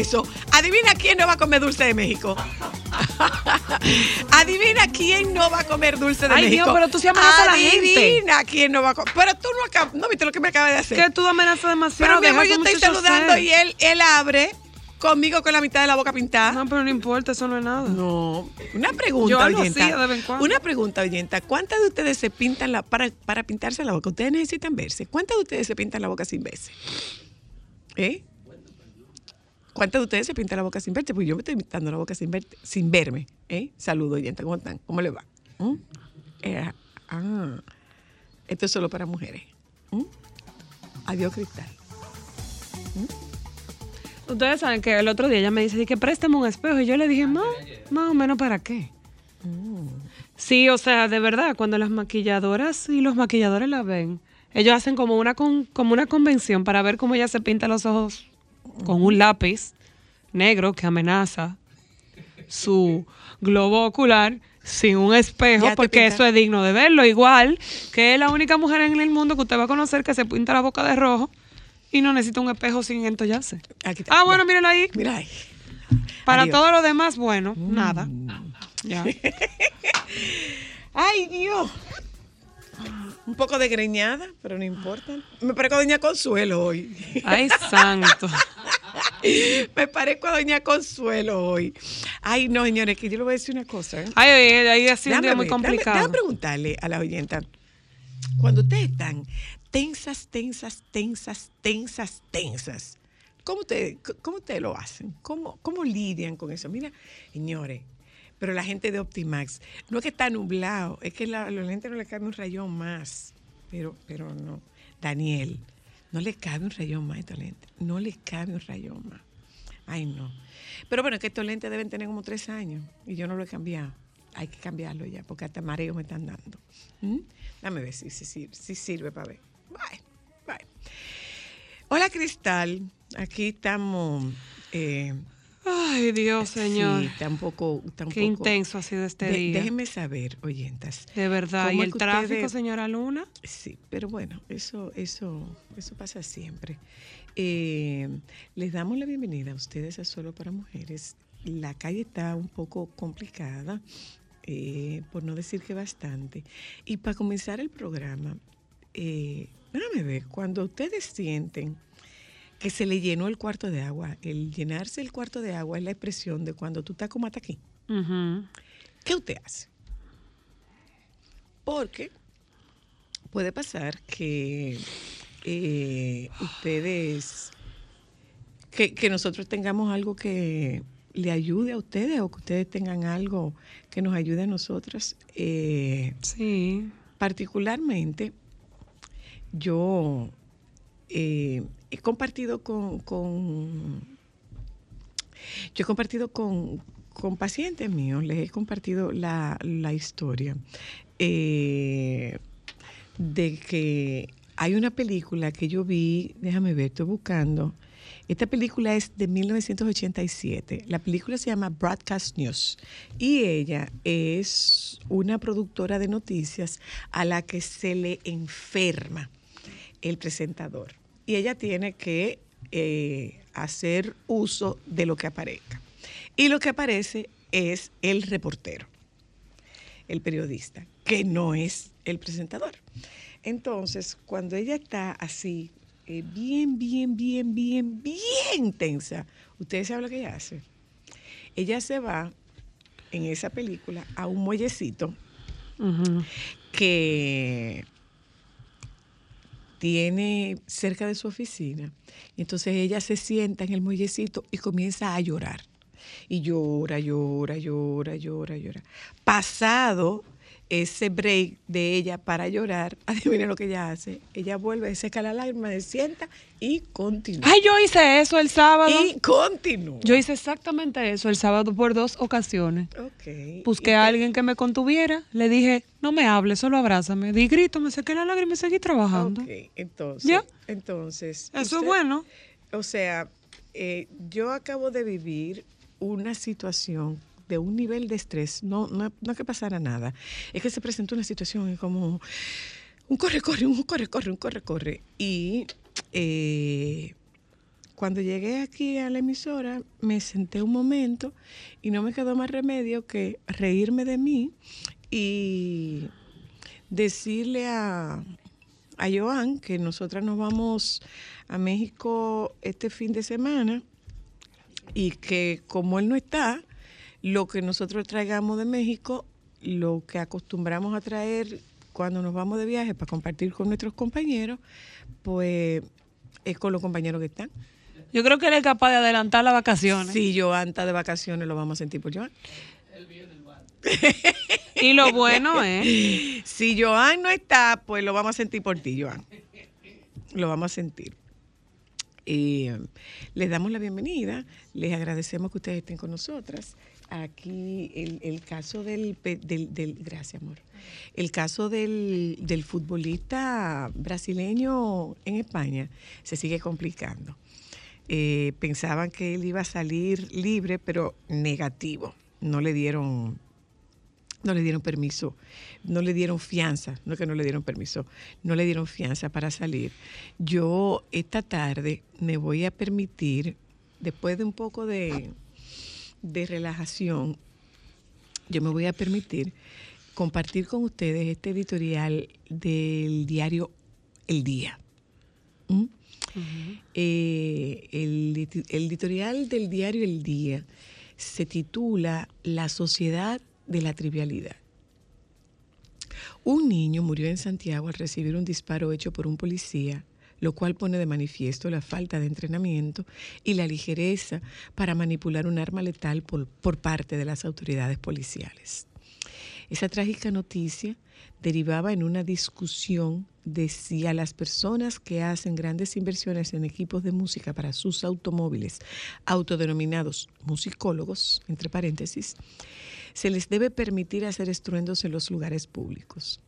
eso? Adivina quién no va a comer dulce de México. Adivina quién no va a comer dulce de Ay, México. Dios, pero tú sí amenazas a la gente. Adivina quién no va a comer. Pero tú no acabas. ¿No viste lo que me acaba de hacer? Que tú amenazas demasiado. Pero mi amor, yo estoy saludando ser. y él, él abre conmigo con la mitad de la boca pintada. No, pero no importa, eso no es nada. No, una pregunta, Yo oyenta. de vez en cuando. Una pregunta, oyenta. ¿Cuántas de ustedes se pintan la para, para pintarse la boca? Ustedes necesitan verse. ¿Cuántas de ustedes se pintan la boca sin verse? ¿Eh? ¿Cuántas de ustedes se pintan la boca sin verse? Pues yo me estoy pintando la boca sin, verte- sin verme. ¿eh? Saludo, oyenta. ¿Cómo están? ¿Cómo le va? ¿Mm? Eh, ah, esto es solo para mujeres. ¿Mm? Adiós, Cristal. Ustedes saben que el otro día ella me dice que préstame un espejo. Y yo le dije, más, más o menos para qué. Sí, o sea, de verdad, cuando las maquilladoras y los maquilladores la ven, ellos hacen como una, con- como una convención para ver cómo ella se pinta los ojos con un lápiz negro que amenaza su globo ocular sin un espejo, porque pinta- eso es digno de verlo. Igual que es la única mujer en el mundo que usted va a conocer que se pinta la boca de rojo y no necesita un espejo sin entollarse. Aquí está, Ah, bueno, ya. mírenlo ahí. Mira ahí. Para Adiós. Mm. todo lo demás, bueno, nada. Ya. ¡Ay, Dios! Un poco de greñada, pero no importa. Me parezco a Doña Consuelo hoy. Ay, santo. Me parezco a Doña Consuelo hoy. Ay, no, señores, que yo le voy a decir una cosa. ¿eh? Ay, ay, ay, ha sido un día muy complicado. déjame preguntarle a la oyenta. Cuando ustedes están tensas, tensas, tensas, tensas, tensas, ¿cómo ustedes, cómo ustedes lo hacen? ¿Cómo, ¿Cómo lidian con eso? Mira, señores, pero la gente de Optimax, no es que está nublado, es que la- a los lentes no le cabe un rayón más. Pero, pero no. Daniel, no le cabe un rayón más a estos lentes. No le cabe un rayón más. Ay, no. Pero bueno, es que estos lentes deben tener como tres años y yo no lo he cambiado. Hay que cambiarlo ya, porque hasta mareo me están dando. ¿Mm? Dame ver si, si, si, si sirve para ver. Bye, bye. Hola, Cristal. Aquí estamos. eh, Ay, Dios, señor. Sí, está un poco. está un Qué intenso ha sido este De- día. Déjenme saber, oyentas. De verdad. ¿Cómo ¿Y el tráfico, ustedes- señora Luna? Sí, pero bueno, eso, eso, eso pasa siempre. Eh, les damos la bienvenida a ustedes a Solo para Mujeres. La calle está un poco complicada, eh, por no decir que bastante. Y para comenzar el programa, eh, déjame ver, cuando ustedes sienten que se le llenó el cuarto de agua, el llenarse el cuarto de agua es la expresión de cuando tú estás como hasta aquí. ¿Qué usted hace? Porque puede pasar que eh, ustedes, que, que nosotros tengamos algo que le ayude a ustedes o que ustedes tengan algo que nos ayude a nosotras. Eh, Sí. particularmente, yo eh, he compartido con, yo he compartido con, con pacientes míos, les he compartido la, la historia eh, de que hay una película que yo vi, déjame ver, estoy buscando. Esta película es de 1987. La película se llama Broadcast News y ella es una productora de noticias a la que se le enferma el presentador. Y ella tiene que eh, hacer uso de lo que aparezca. Y lo que aparece es el reportero. el periodista, que no es el presentador. Entonces, cuando ella está así, eh, bien, bien, bien, bien, bien tensa, ustedes saben lo que ella hace. Ella se va en esa película a un muellecito que tiene cerca de su oficina. Y entonces ella se sienta en el muellecito y comienza a llorar. Y llora, llora, llora, llora, llora. Pasado ese break de ella para llorar, adivinen lo que ella hace. Ella vuelve, seca la lágrima, se sienta y continúa. Ay, yo hice eso el sábado. y continúa. Yo hice exactamente eso el sábado por dos ocasiones. Ok. Busqué a te- alguien que me contuviera, le dije, no me hables, solo abrázame. Di grito, me saqué la lágrima y seguí trabajando. Ok, entonces. ¿Ya? Entonces. Eso es bueno. O sea, eh, yo acabo de vivir una situación de un nivel de estrés, no, no, no que pasara nada, es que se presentó una situación como un corre, corre, un corre, corre, un corre, corre. Y eh, cuando llegué aquí a la emisora, me senté un momento y no me quedó más remedio que reírme de mí y decirle a, a Joan que nosotras nos vamos a México este fin de semana y que como él no está, lo que nosotros traigamos de México, lo que acostumbramos a traer cuando nos vamos de viaje para compartir con nuestros compañeros, pues es con los compañeros que están. Yo creo que él es capaz de adelantar las vacaciones. Si Joan está de vacaciones, lo vamos a sentir por Joan. Y lo bueno es, Si Joan no está, pues lo vamos a sentir por ti, Joan. Lo vamos a sentir. Y eh, les damos la bienvenida, les agradecemos que ustedes estén con nosotras. Aquí el, caso del, del, del- Gracias, amor. El caso del, del futbolista brasileño en España se sigue complicando. Eh, pensaban que él iba a salir libre, pero negativo. No le dieron no le dieron permiso, no le dieron fianza, no que no le dieron permiso, no le dieron fianza para salir. Yo esta tarde me voy a permitir, después de un poco de, de relajación, yo me voy a permitir compartir con ustedes este editorial del diario El Día. ¿Mm? Eh, el, edi- el editorial del diario El Día se titula La sociedad de la trivialidad. Un niño murió en Santiago al recibir un disparo hecho por un policía, lo cual pone de manifiesto la falta de entrenamiento y la ligereza para manipular un arma letal por, parte de las autoridades policiales. Esa trágica noticia derivaba en una discusión de si a las personas que hacen grandes inversiones en equipos de música para sus automóviles, autodenominados musicólogos, entre paréntesis, se les debe permitir hacer estruendos en los lugares públicos.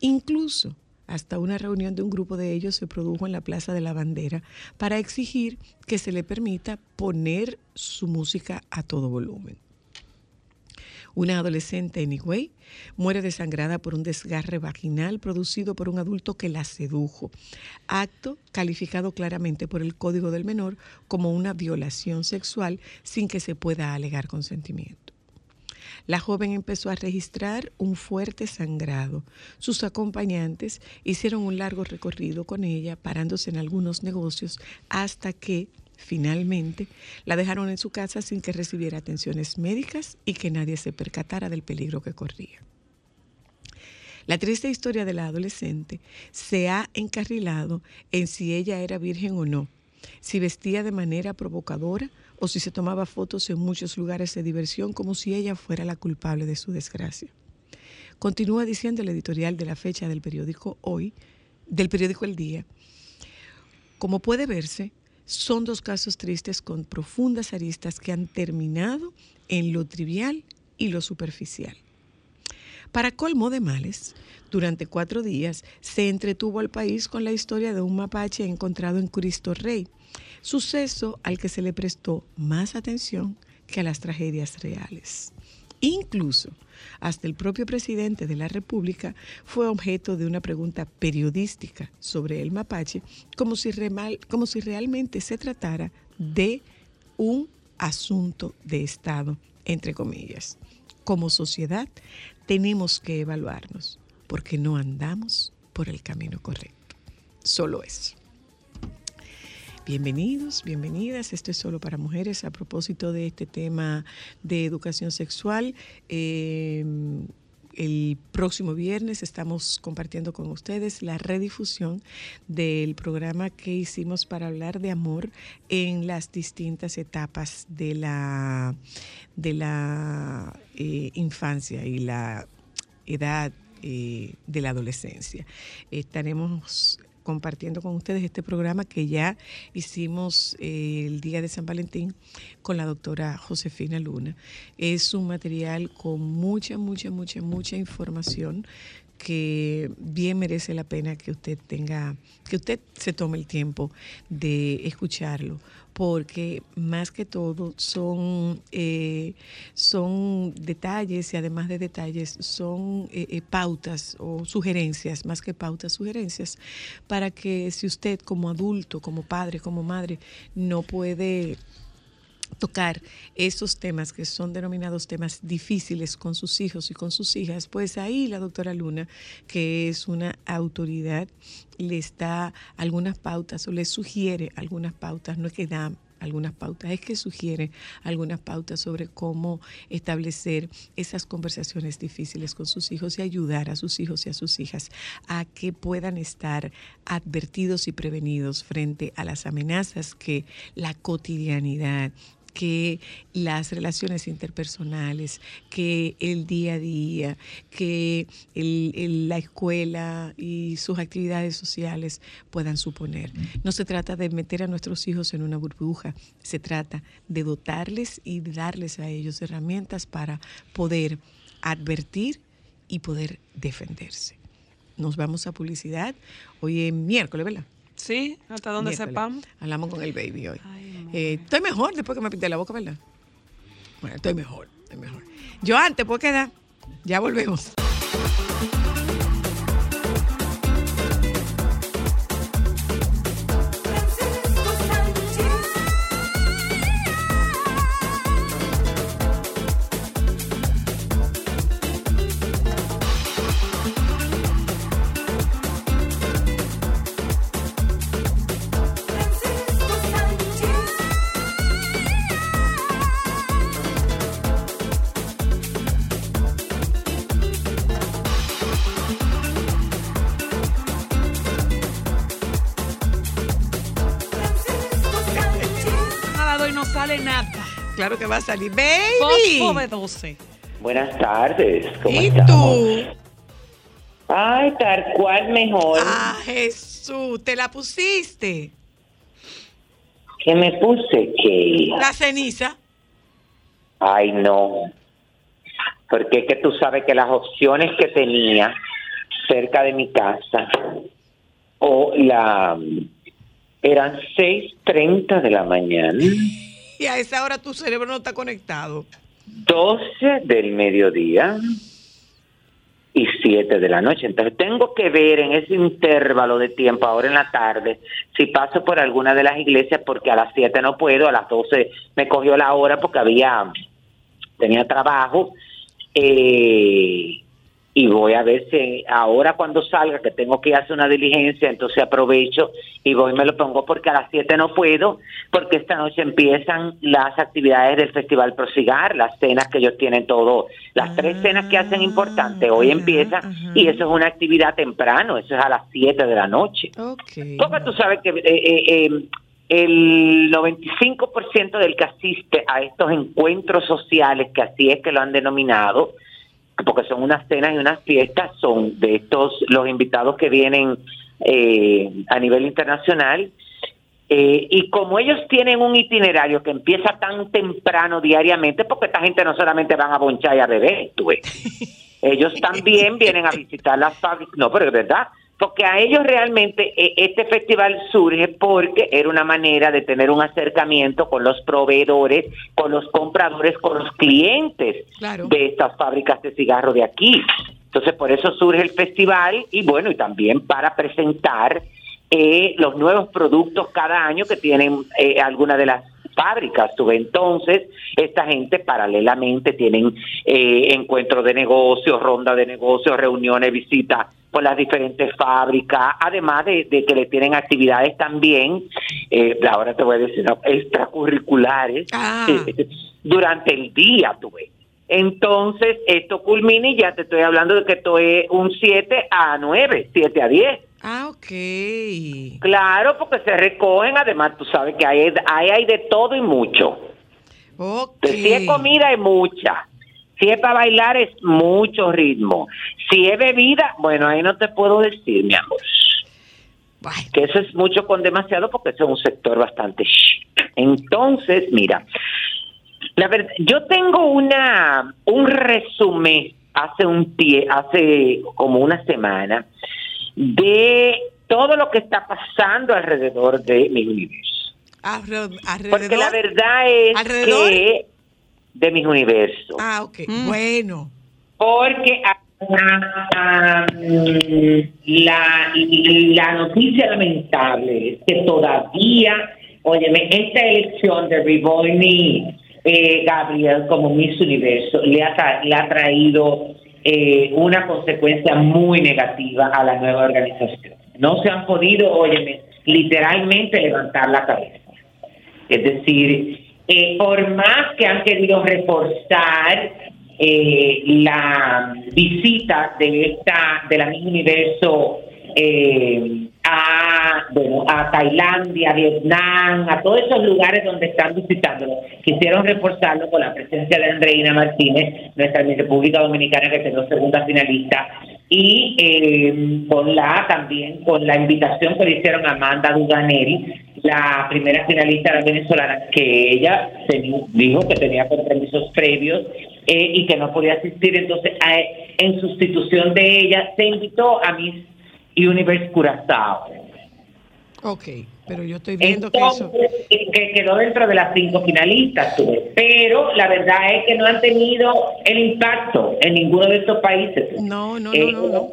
Incluso hasta una reunión de un grupo de ellos se produjo en la Plaza de la Bandera para exigir que se le permita poner su música a todo volumen. Una adolescente en Higüey muere desangrada por un desgarre vaginal producido por un adulto que la sedujo, acto calificado claramente por el Código del Menor como una violación sexual sin que se pueda alegar consentimiento. La joven empezó a registrar un fuerte sangrado. Sus acompañantes hicieron un largo recorrido con ella, parándose en algunos negocios, hasta que finalmente la dejaron en su casa sin que recibiera atenciones médicas y que nadie se percatara del peligro que corría. La triste historia de la adolescente se ha encarrilado en si ella era virgen o no, si vestía de manera provocadora o si se tomaba fotos en muchos lugares de diversión como si ella fuera la culpable de su desgracia. Continúa diciendo el editorial de la fecha del periódico Hoy, del periódico El Día. Como puede verse, son dos casos tristes con profundas aristas que han terminado en lo trivial y lo superficial. Para colmo de males, durante cuatro días se entretuvo al país con la historia de un mapache encontrado en Cristo Rey, suceso al que se le prestó más atención que a las tragedias reales. Incluso hasta el propio presidente de la República fue objeto de una pregunta periodística sobre el mapache, como si, realmente se tratara de un asunto de Estado, entre comillas. como sociedad, tenemos que evaluarnos porque no andamos por el camino correcto. Solo eso. Bienvenidos, bienvenidas. Esto es solo para mujeres a propósito de este tema de educación sexual. Eh, el próximo viernes estamos compartiendo con ustedes la redifusión del programa que hicimos para hablar de amor en las distintas etapas de la, de la eh, infancia y la edad eh, de la adolescencia. Estaremos compartiendo con ustedes este programa que ya hicimos eh, el día de San Valentín con la doctora Josefina Luna. Es un material con mucha, mucha, mucha, mucha información que bien merece la pena que usted tenga, que usted se tome el tiempo de escucharlo, porque más que todo son, eh, son detalles y además de detalles son eh, eh, pautas o sugerencias, más que pautas, sugerencias, para que si usted como adulto, como padre, como madre, no puede tocar esos temas que son denominados temas difíciles con sus hijos y con sus hijas, pues ahí la doctora Luna, que es una autoridad, les da algunas pautas o les sugiere algunas pautas, no es que da algunas pautas, es que sugiere algunas pautas sobre cómo establecer esas conversaciones difíciles con sus hijos y ayudar a sus hijos y a sus hijas a que puedan estar advertidos y prevenidos frente a las amenazas que la cotidianidad que las relaciones interpersonales, que el día a día, que el- la escuela y sus actividades sociales puedan suponer. No se trata de meter a nuestros hijos en una burbuja, se trata de dotarles y de darles a ellos herramientas para poder advertir y poder defenderse. Nos vamos a publicidad. Hoy es miércoles, ¿verdad? Sí, hasta donde Miércoles. sepamos. Hablamos con el baby hoy. Ay. Eh, estoy mejor después que me pinté la boca, ¿verdad? Bueno, estoy mejor, estoy mejor. Yo antes, ¿puedo quedar? Ya volvemos. Salir. ¡Baby! Fosfo de 12. Buenas tardes, ¿cómo ¿Y estamos? tú? Ay, tal cual mejor. Ah, Jesús, ¿te la pusiste? ¿Qué me puse? que La ceniza. Ay, no. Porque es que tú sabes que las opciones que tenía cerca de mi casa o la eran 6.30 de la mañana, A esa hora tu cerebro no está conectado. 12 del mediodía y 7 de la noche. Entonces tengo que ver en ese intervalo de tiempo, ahora en la tarde, si paso por alguna de las iglesias, porque a las 7 no puedo, a las 12 me cogió la hora porque había, tenía trabajo. eh, y voy a ver si ahora cuando salga, que tengo que hacer una diligencia, entonces aprovecho y voy y me lo pongo porque a las 7 no puedo, porque esta noche empiezan las actividades del Festival Prosigar, las cenas que ellos tienen todo, las tres cenas que hacen importantes, hoy ajá, empieza y eso es una actividad temprano, eso es a las 7 de la noche. Ok. Porque tú sabes que eh, eh, eh, el 95% del que asiste a estos encuentros sociales, que así es que lo han denominado, porque son unas cenas y unas fiestas, son de estos los invitados que vienen eh, a nivel internacional. Eh, y como ellos tienen un itinerario que empieza tan temprano diariamente, porque esta gente no solamente van a bonchar y a beber, tú ves. ellos también vienen a visitar las fábricas, no, pero es verdad, porque a ellos realmente eh, este festival surge porque era una manera de tener un acercamiento con los proveedores, con los compradores, con los clientes Claro. de estas fábricas de cigarro de aquí. Entonces, por eso surge el festival y bueno, y también para presentar eh, los nuevos productos cada año que tienen eh, algunas de las fábricas. Tú ves. Entonces, esta gente paralelamente tienen eh, encuentros de negocios, ronda de negocios, reuniones, visitas por las diferentes fábricas, además de, de que le tienen actividades también, eh, ahora te voy a decir, no, extracurriculares, Ah. durante el día, tú ves. Entonces, esto culmina y ya te estoy hablando de que esto es un 7 a 9, 7 a 10. Ah, ok. Claro, porque se recogen, además tú sabes que hay, hay, hay de todo y mucho. Ok. Si es comida es mucha. Si es para bailar es mucho ritmo. Si es bebida, bueno, ahí no te puedo decir, mi amor. Que eso es mucho con demasiado porque eso es un sector bastante chic. Entonces, mira, la verdad, yo tengo una un resumen hace un pie, hace como una semana de todo lo que está pasando alrededor de mi universo. alrededor. Porque la verdad es ¿Alrededor? que de mis universos. Ah, ok. Mm. Bueno. Porque la, la noticia lamentable es que todavía, óyeme, esta elección de Rivoni eh, Gabriel como Miss Universo le ha, tra- le ha traído eh, una consecuencia muy negativa a la nueva organización. No se han podido, óyeme, literalmente levantar la cabeza. Es decir, eh, por más que han querido reforzar eh, la visita de esta de la Miss Universo eh, a bueno a Tailandia, Vietnam, a todos esos lugares donde están visitándolo, quisieron reforzarlo con la presencia de Andreina Martínez, nuestra República Dominicana que quedó segunda finalista y eh, con la también con la invitación que le hicieron a Amanda Duganeri, la primera finalista era venezolana, que ella dijo que tenía compromisos previos eh, y que no podía asistir, entonces a- en sustitución de ella se invitó a Miss Universe Curazao. Ok. Pero yo estoy viendo que eso. Entonces, que que quedó dentro de las cinco finalistas, tú pero la verdad es que no han tenido el impacto en ninguno de estos países. No, no, Eh, no, no, no.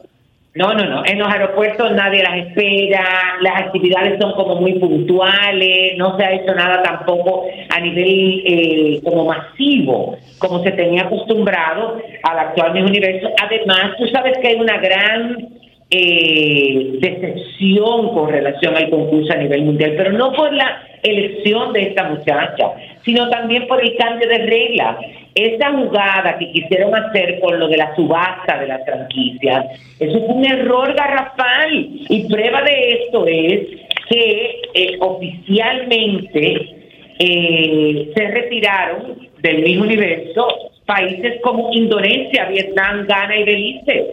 no, no, no. En los aeropuertos nadie las espera, las actividades son como muy puntuales, no se ha hecho nada tampoco a nivel eh, como masivo, como se tenía acostumbrado al actual Miss Universo. Además, tú sabes que hay una gran eh, decepción con relación al concurso a nivel mundial, pero no por la elección de esta muchacha, sino también por el cambio de reglas. Esa jugada que quisieron hacer con lo de la subasta de las franquicias, eso fue un error garrafal. Y prueba de esto es que eh, oficialmente eh, se retiraron del mismo universo países como Indonesia, Vietnam, Ghana y Belice.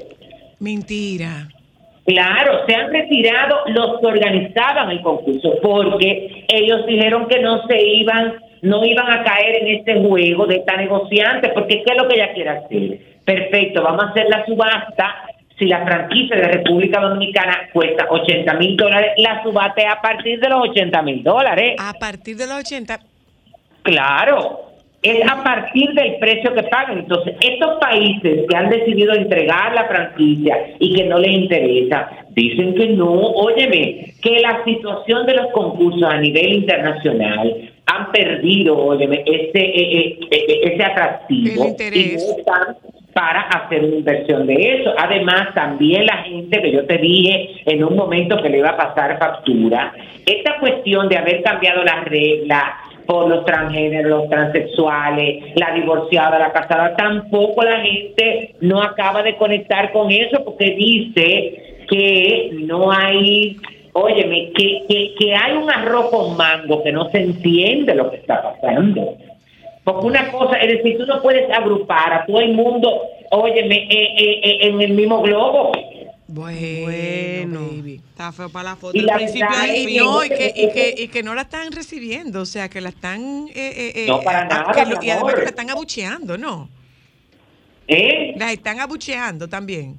Mentira. Claro, se han retirado los que organizaban el concurso porque ellos dijeron que no se iban, no iban a caer en este juego de esta negociante, porque ¿qué es lo que ella quiere hacer? Perfecto, vamos a hacer la subasta. Si la franquicia de República Dominicana cuesta 80 mil dólares, la subasta es a partir de los 80 mil dólares. A partir de los 80. Claro, es a partir del precio que pagan. Entonces, estos países que han decidido entregar la franquicia y que no les interesa, dicen que no. Óyeme, que la situación de los concursos a nivel internacional han perdido, óyeme, ese, eh, eh, eh, ese atractivo. Y no están para hacer una inversión de eso. Además, también la gente que yo te dije en un momento que le iba a pasar factura, esta cuestión de haber cambiado las reglas por los transgéneros, los transexuales, la divorciada, la casada, tampoco la gente no acaba de conectar con eso porque dice que no hay, óyeme, que, que, que hay un arroz con mango que no se entiende lo que está pasando. Porque una cosa, es decir, tú no puedes agrupar a todo el mundo, óyeme, eh, eh, eh, en el mismo globo. Bueno, Bueno, baby. está feo para la foto. Y del la principio verdad al Y, no, que, y, que, y que no la están recibiendo, o sea, que la están... eh, eh, eh, No, para a- nada, que mi lo- y además que la están abucheando, ¿no? ¿Eh? La están abucheando también.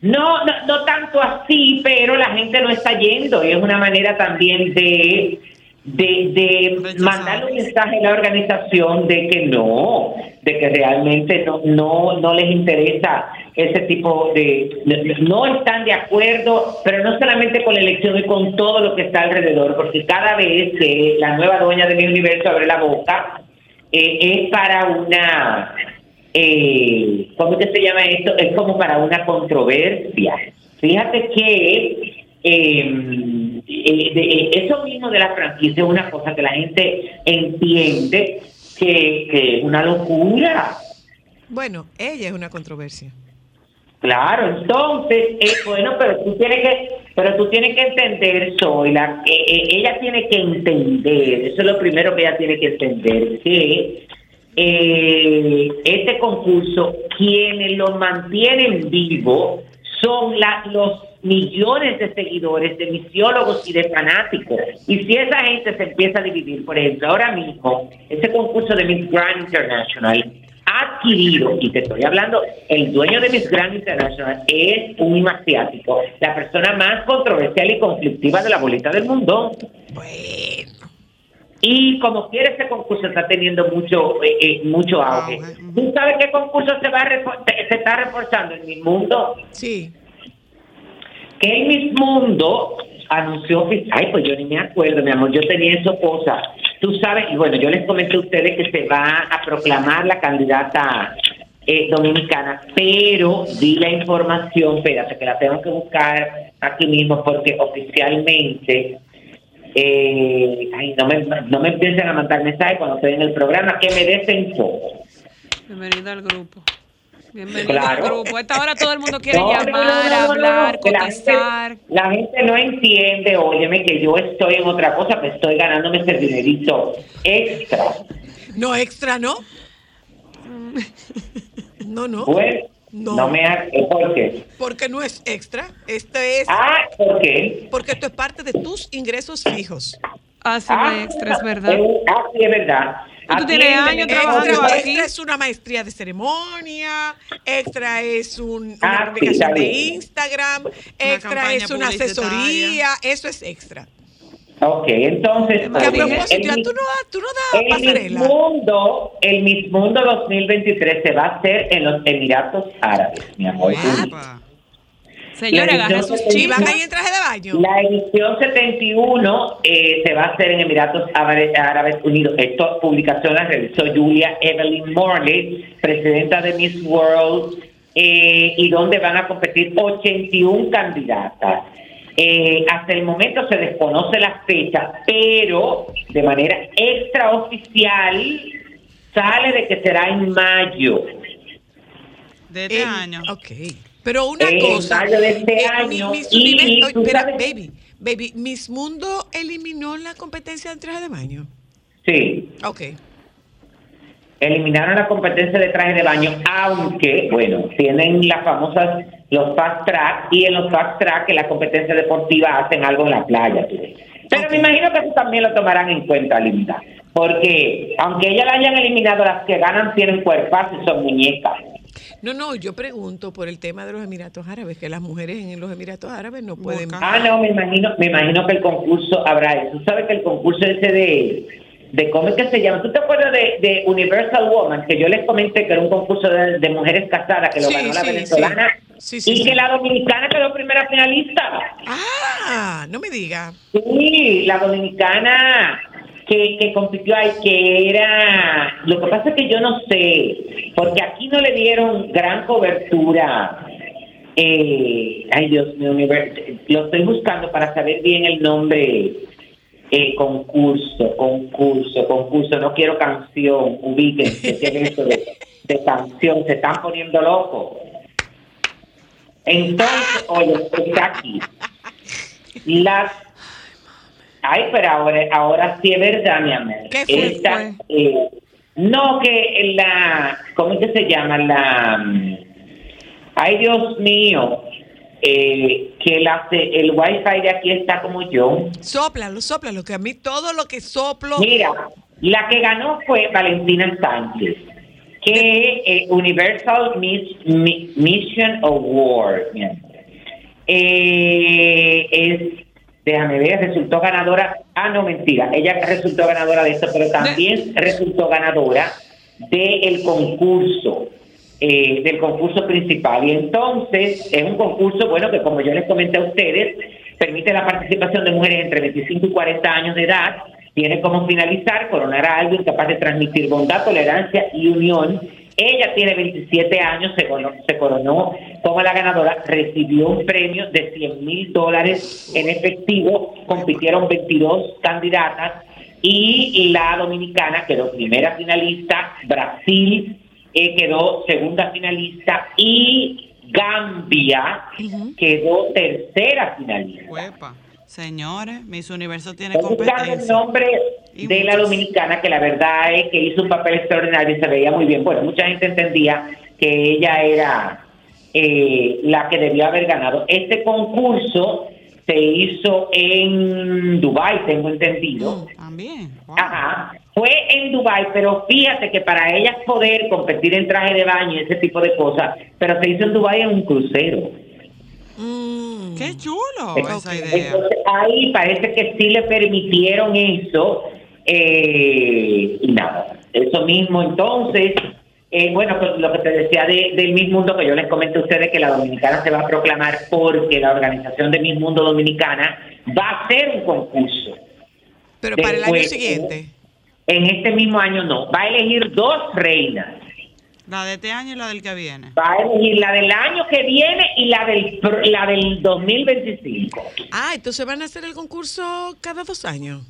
No, no, no tanto así, pero la gente no está yendo y es una manera también de, de, de mandarle un mensaje a la organización de que no, de que realmente no, no, no les interesa ese tipo de, de- No están de acuerdo, pero no solamente con la elección y con todo lo que está alrededor, porque cada vez que la nueva dueña de mi universo abre la boca, eh, es para una. Eh, ¿Cómo que se llama esto? Es como para una controversia. Fíjate que eh, eh, de- eh, eso mismo de la franquicia es una cosa que la gente entiende que, que es una locura. Bueno, ella es una controversia. Claro, entonces, eh, bueno, pero tú tienes que, pero tú tienes que entender, Zoila, eh, eh, ella tiene que entender, eso es lo primero que ella tiene que entender, que eh, este concurso, quienes lo mantienen vivo son la- los millones de seguidores, de misiólogos y de fanáticos. Y si esa gente se empieza a dividir, por ejemplo, ahora mismo, ese concurso de Miss Grand International ha adquirido, y te estoy hablando, el dueño de Miss Grand International es un asiático, la persona más controversial y conflictiva de la bolita del mundo. Bueno, Y como quiere ese concurso está teniendo mucho eh, eh, mucho auge. Ujú. ¿Tú sabes qué concurso se va se está reforzando en mi mundo? sí. Que el Miss Mundo anunció, ofici- ay, pues yo ni me acuerdo, mi amor, yo tenía eso cosa. Tú sabes, y bueno, yo les comenté a ustedes que se va a proclamar la candidata eh, dominicana, pero di la información, espérate, que la tengo que buscar aquí mismo, porque oficialmente, eh, ay, no me, no me empiecen a mandar mensajes cuando estoy en el programa, que me desenfoco. Bienvenido al grupo. Bienvenido Claro. al grupo. A esta hora todo el mundo quiere No, llamar, no, no, no, hablar, la contestar. gente- La gente, no entiende, óyeme, que yo estoy en otra cosa, que estoy ganándome ese dinerito extra. No extra, ¿no? No, no. Bueno, No. no, me ha... ¿Por qué? Porque no es extra. Esto es Ah, ¿por qué? porque esto es parte de tus ingresos fijos. Ah, extra, es verdad. eh, Ah, sí, es verdad. Tú tienes años trabajando Extra, aquí. extra es una maestría de ceremonia, extra es un- una Ah, sí, publicación está de bien. Instagram, extra es una asesoría, eso es extra. Ok, entonces... Que Que a oye, propósito, el tú no, tú no das El. Mundo, el Miss Mundo 2023 se va a hacer en los Emiratos Árabes, mi amor. Epa. Señora, edición sus que ¿Y van chivas. ahí en traje de baño? La edición 71 eh, se va a hacer en Emiratos Árabes, Unidos. Esta publicación la realizó Julia Evelyn Morley, presidenta de Miss World, eh, y donde van a competir 81 candidatas. Eh, hasta el momento se desconoce la fecha, pero de manera extraoficial sale de que será en mayo. De este En- año. Ok. Pero una cosa. de este mi- año, Miss y- Universo- y oye, tú espera, sabes- baby, baby, Miss Mundo eliminó la competencia de traje de baño. Sí. Ok. eliminaron la competencia de traje de baño, aunque, bueno, tienen las famosas, los fast track, y en los fast track, en la competencia deportiva, hacen algo en la playa. tú. Pero me imagino que eso también lo tomarán en cuenta, Linda, porque aunque ella la hayan eliminado, las que ganan tienen cuerpos y son muñecas. No, no, yo pregunto por el tema de los Emiratos Árabes, que las mujeres en los Emiratos Árabes no pueden. Ah, no, me imagino, me imagino que el concurso habrá eso. ¿Tú sabes que el concurso ese de, de cómo es que se llama? ¿Tú te acuerdas de, de Universal Woman? Que yo les comenté que era un concurso de, de mujeres casadas que lo Sí, ganó la sí, venezolana sí. Sí, sí, y sí. que la dominicana quedó primera finalista. Ah, no me diga. Sí, la dominicana que, que compitió ahí, que era... Lo que pasa es que yo no sé, porque aquí no le dieron gran cobertura. Eh, ay, Dios mío, lo estoy buscando para saber bien el nombre. Eh, concurso, concurso, concurso. No quiero canción, ubíquense. ¿Qué es eso de, de canción? Se están poniendo locos. Entonces, oye, está aquí. Las Ay, pero ahora, ahora sí es verdad, mi amor. ¿Qué fue? Esta, eh, no, que la, ¿cómo es que se llama? La, mm, ay, Dios mío, eh, que la, el wifi de aquí está como yo. Sóplalo, sóplalo, que a mí todo lo que soplo. Mira, la que ganó fue Valentina Sánchez, que eh, Universal Miss, Mi- Mission Award. Eh, es, déjame ver, resultó ganadora. Ah, no, mentira. Ella resultó ganadora de esto, pero también resultó ganadora del concurso, eh, del concurso principal. Y entonces es un concurso, bueno, que como yo les comenté a ustedes, permite la participación de mujeres entre 25 y 40 años de edad. Tiene como finalizar coronar a alguien capaz de transmitir bondad, tolerancia y unión. Ella tiene 27 años, se coronó, se coronó como la ganadora, recibió un premio de 100 mil dólares en efectivo, compitieron 22 candidatas y la dominicana quedó primera finalista, Brasil eh, quedó segunda finalista y Gambia quedó tercera finalista. Huepa. Señores, Miss Universo tiene buscando el competencia. nombre Y de la dominicana que la verdad es que hizo un papel extraordinario y se veía muy bien. Bueno, mucha gente entendía que ella era eh, la que debió haber ganado. Este concurso se hizo en Dubai, tengo entendido. También. Wow. Ajá, fue en Dubai, pero fíjate que para ellas poder competir en traje de baño y ese tipo de cosas, pero se hizo en Dubai en un crucero. Mm. Qué chulo Ok. esa idea. Entonces ahí parece que sí le permitieron eso eh, y nada, eso mismo entonces, eh, bueno, pues lo que te decía de, del Miss Mundo que yo les comenté a ustedes que la dominicana se va a proclamar porque la organización de Miss Mundo Dominicana va a hacer un concurso. Pero para el año siguiente. En este mismo año no, va a elegir dos reinas. La de este año y la del que viene. Va a elegir la del año que viene y la del, la del 2025. Ah, entonces van a hacer el concurso cada dos años.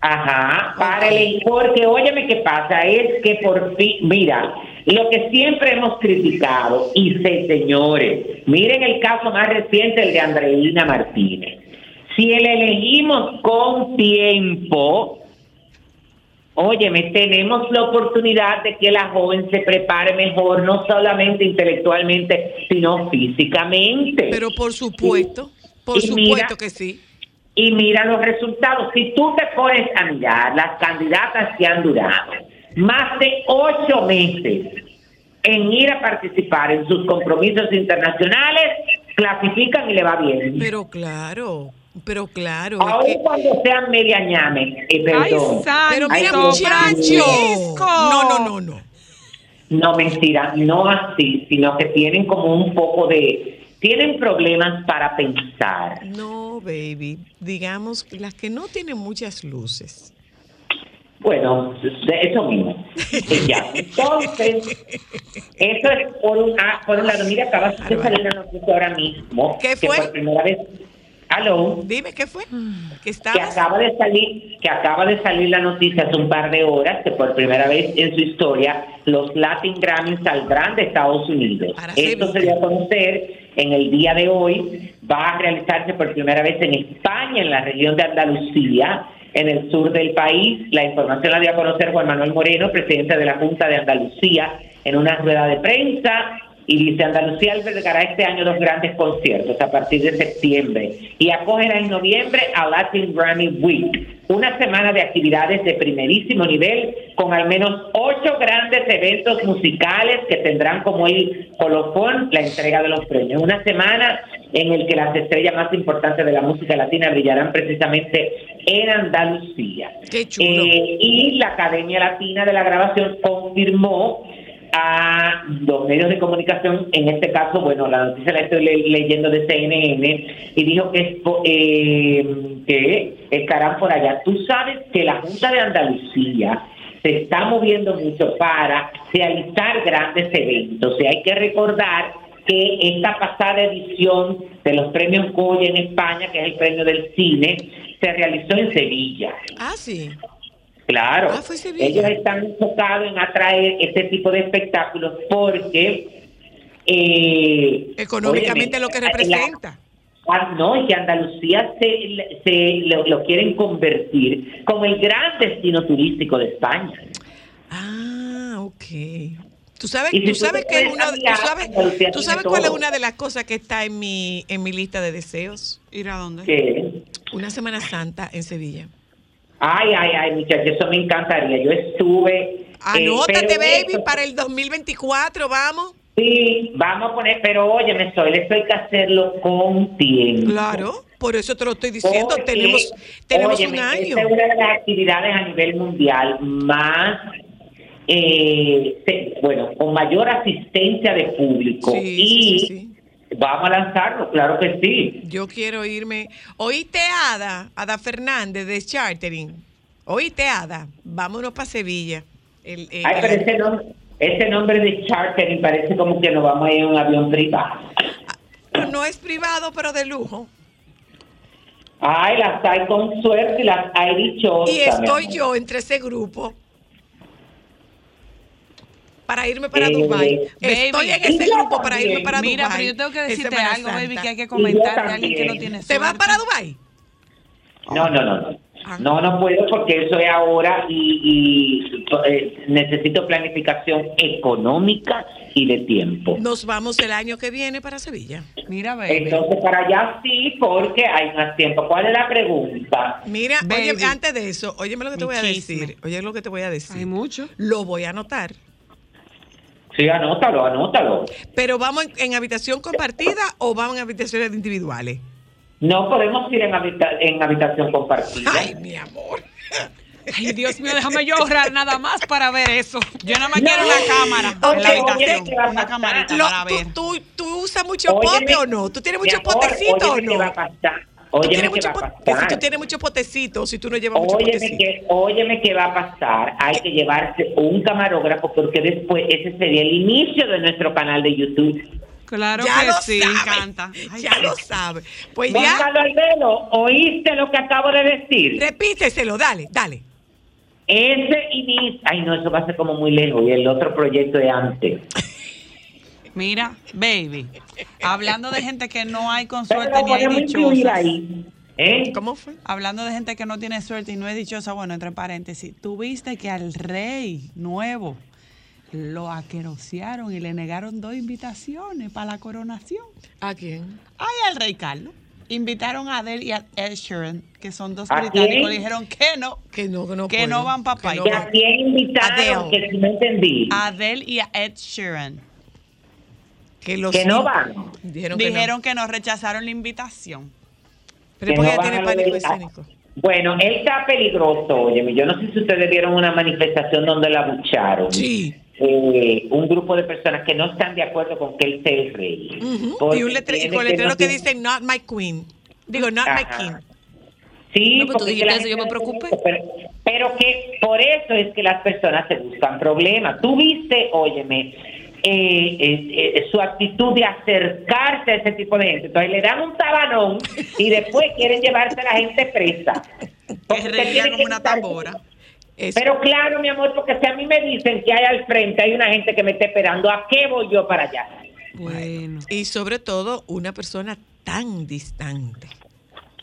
Ajá, para el porque óyeme qué pasa, es que por fin, mira, lo que siempre hemos criticado, y sé, señores, miren el caso más reciente, el de Andreina Martínez. Si el elegimos con tiempo, óyeme, tenemos la oportunidad de que la joven se prepare mejor, no solamente intelectualmente, sino físicamente. Pero por supuesto, por Y supuesto mira- que sí. y mira los resultados. Si tú te pones a mirar las candidatas que han durado más de ocho meses en ir a participar en sus compromisos internacionales, clasifican y le va bien. Pero claro, pero claro. que- cuando sean media ñame, eh, Ay, pero mira, Dios muchacho. mío. No, no, no, no. No, mentira, no así, sino que tienen como un poco de... Tienen problemas para pensar. No, baby. Digamos las que no tienen muchas luces. Bueno, de eso mismo. Ya. Entonces, eso es por un, ah, por un lado. Mira, acaba de salir una noticia ahora mismo. ¿Qué que fue? por primera vez. Aló. Dime qué fue. ¿Qué Que acaba de salir, que acaba de salir la noticia hace un par de horas que por primera vez en su historia los Latin Grammy saldrán de Estados Unidos. Para Esto se dio a conocer en el día de hoy. Va a realizarse por primera vez en España, en la región de Andalucía, en el sur del país. La información la dio a conocer Juan Manuel Moreno, presidente de la Junta de Andalucía, en una rueda de prensa. Y dice, Andalucía albergará este año dos grandes conciertos a partir de septiembre y acogerá en noviembre a Latin Grammy Week, una semana de actividades de primerísimo nivel con al menos ocho grandes eventos musicales que tendrán como el colofón la entrega de los premios. Una semana en el que las estrellas más importantes de la música latina brillarán precisamente en Andalucía. Qué chulo. Eh, y la Academia Latina de la Grabación confirmó a los medios de comunicación, en este caso, bueno, la noticia la estoy le- leyendo de CNN, y dijo que, eh, que estarán por allá. Tú sabes que la Junta de Andalucía se está moviendo mucho para realizar grandes eventos, y hay que recordar que esta pasada edición de los premios Goya en España, que es el premio del cine, se realizó en Sevilla. Ah, sí. Claro, Ah, ellos están enfocados en atraer este tipo de espectáculos porque eh, Económicamente lo que la- representa. Ah, no, y que Andalucía se, se lo, lo quieren convertir como el gran destino turístico de España. Ah, ok. Tú sabes, si tú sabes que pones uno, a tú mirar, sabes, tú cuál es una de las cosas que está en mi, en mi lista de deseos. ¿Ir a dónde? Que, Una Semana Santa en Sevilla. Ay, ay, ay, muchachos, eso me encantaría. Yo estuve. eh, Anótate, pero baby, eso- para el 2024, vamos. Sí, vamos a poner, pero óyeme, Soy, esto hay que hacerlo con tiempo. Claro, por eso te lo estoy diciendo. Porque, tenemos tenemos óyeme, un año. Es una de las actividades a nivel mundial más eh, bueno, con mayor asistencia de público. Sí, y sí, sí. Vamos a lanzarlo, claro que sí. Yo quiero irme. Oíste, Ada, Ada Fernández de Chartering. Oíste, Ada, vámonos para Sevilla. El- el- Ay, pero ese nombre, ese nombre de chartering parece como que nos vamos a ir en un avión privado. no es privado, pero de lujo. Ay, las hay con suerte y las hay dichosas. Y estoy yo entre ese grupo. Para irme para Eh, Dubái. baby. Estoy en ese grupo para irme también. para Mira, Dubái. pero yo tengo que decirte algo, baby, Santa. que hay que comentar de alguien que no también. tiene ¿Te vas suerte. para Dubái? No, no, no. no. Ah. No, no puedo porque eso es ahora y, y, eh, necesito planificación económica y de tiempo. Nos vamos el año que viene para Sevilla. Mira, baby. Entonces, para allá sí, porque hay más tiempo. ¿Cuál es la pregunta? Mira, Baby. oye, antes de eso, oye lo que te voy a decir. Oye lo que te voy a decir. Hay mucho. Lo voy a anotar. Sí, anótalo, anótalo. Pero vamos en, en habitación compartida o vamos en habitaciones individuales. No podemos ir en, habita- en habitación compartida. Ay, mi amor. Ay, Dios mío, déjame yo ahorrar nada más para ver eso. Yo nada más quiero una cámara Ok, en la habitación. oye, ¿qué va a Una camarita Lo- para tú, ver. tú, tú usas mucho Óyeme, pote o no? ¿Tú tienes mucho amor, potecito o óyeme qué va a no? pasar. ¿Tú Óyeme tienes, qué mucho va a pot- que si pasar. tú tienes mucho potecito, si tú no llevas mucho Óyeme potecito. que, óyeme qué va a pasar. Hay que llevarse un camarógrafo porque después ese sería el inicio de nuestro canal de YouTube. Claro ya que lo sí. sabe, encanta. Ay, ya lo sabe. Pues Juan ya, Albelo, ¿oíste lo que acabo de decir? repíteselo, dale, dale. Ese inicio... Ay, no, eso va a ser como muy lejos y el otro proyecto de antes. Mira, baby, hablando de gente que no hay con suerte ni hay ahí. ¿eh? ¿Cómo fue? Hablando de gente que no tiene suerte y no es dichosa, bueno, entre paréntesis, tú viste que al rey nuevo lo aquerosearon y le negaron dos invitaciones para la coronación. ¿A quién? Ay, al rey Carlos. Invitaron a Adele y a Ed Sheeran, que son dos ¿A británicos, le dijeron que no. Que no, que no Que no van pa' que país. no ¿Y van. a quién invitaron? Adele. Que no entendí. Adele y a Ed Sheeran. Que, los Que no van. Dijeron que Dijeron no. que no rechazaron la invitación. Pero no tiene pánico escénico. Bueno, él está peligroso, óyeme. Yo no sé si ustedes vieron una manifestación donde la bucharon. Sí. Eh, un grupo de personas que no están de acuerdo con que él sea el rey. Y un letre- con letrero no que tiene- dice Not my queen. Digo, Not my king. Sí, No, pero tú dijiste eso, yo me preocupé. Pero, pero que por eso es que las personas se buscan problemas. Tú viste, óyeme, eh, eh, eh, su actitud de acercarse a ese tipo de gente. Entonces le dan un tabanón y después quieren llevarse a la gente presa. Porque como una tambora. Eso. Pero claro, mi amor, porque si a mí me dicen que hay al frente, hay una gente que me está esperando, ¿a qué voy yo para allá? Bueno. Y sobre todo, una persona tan distante.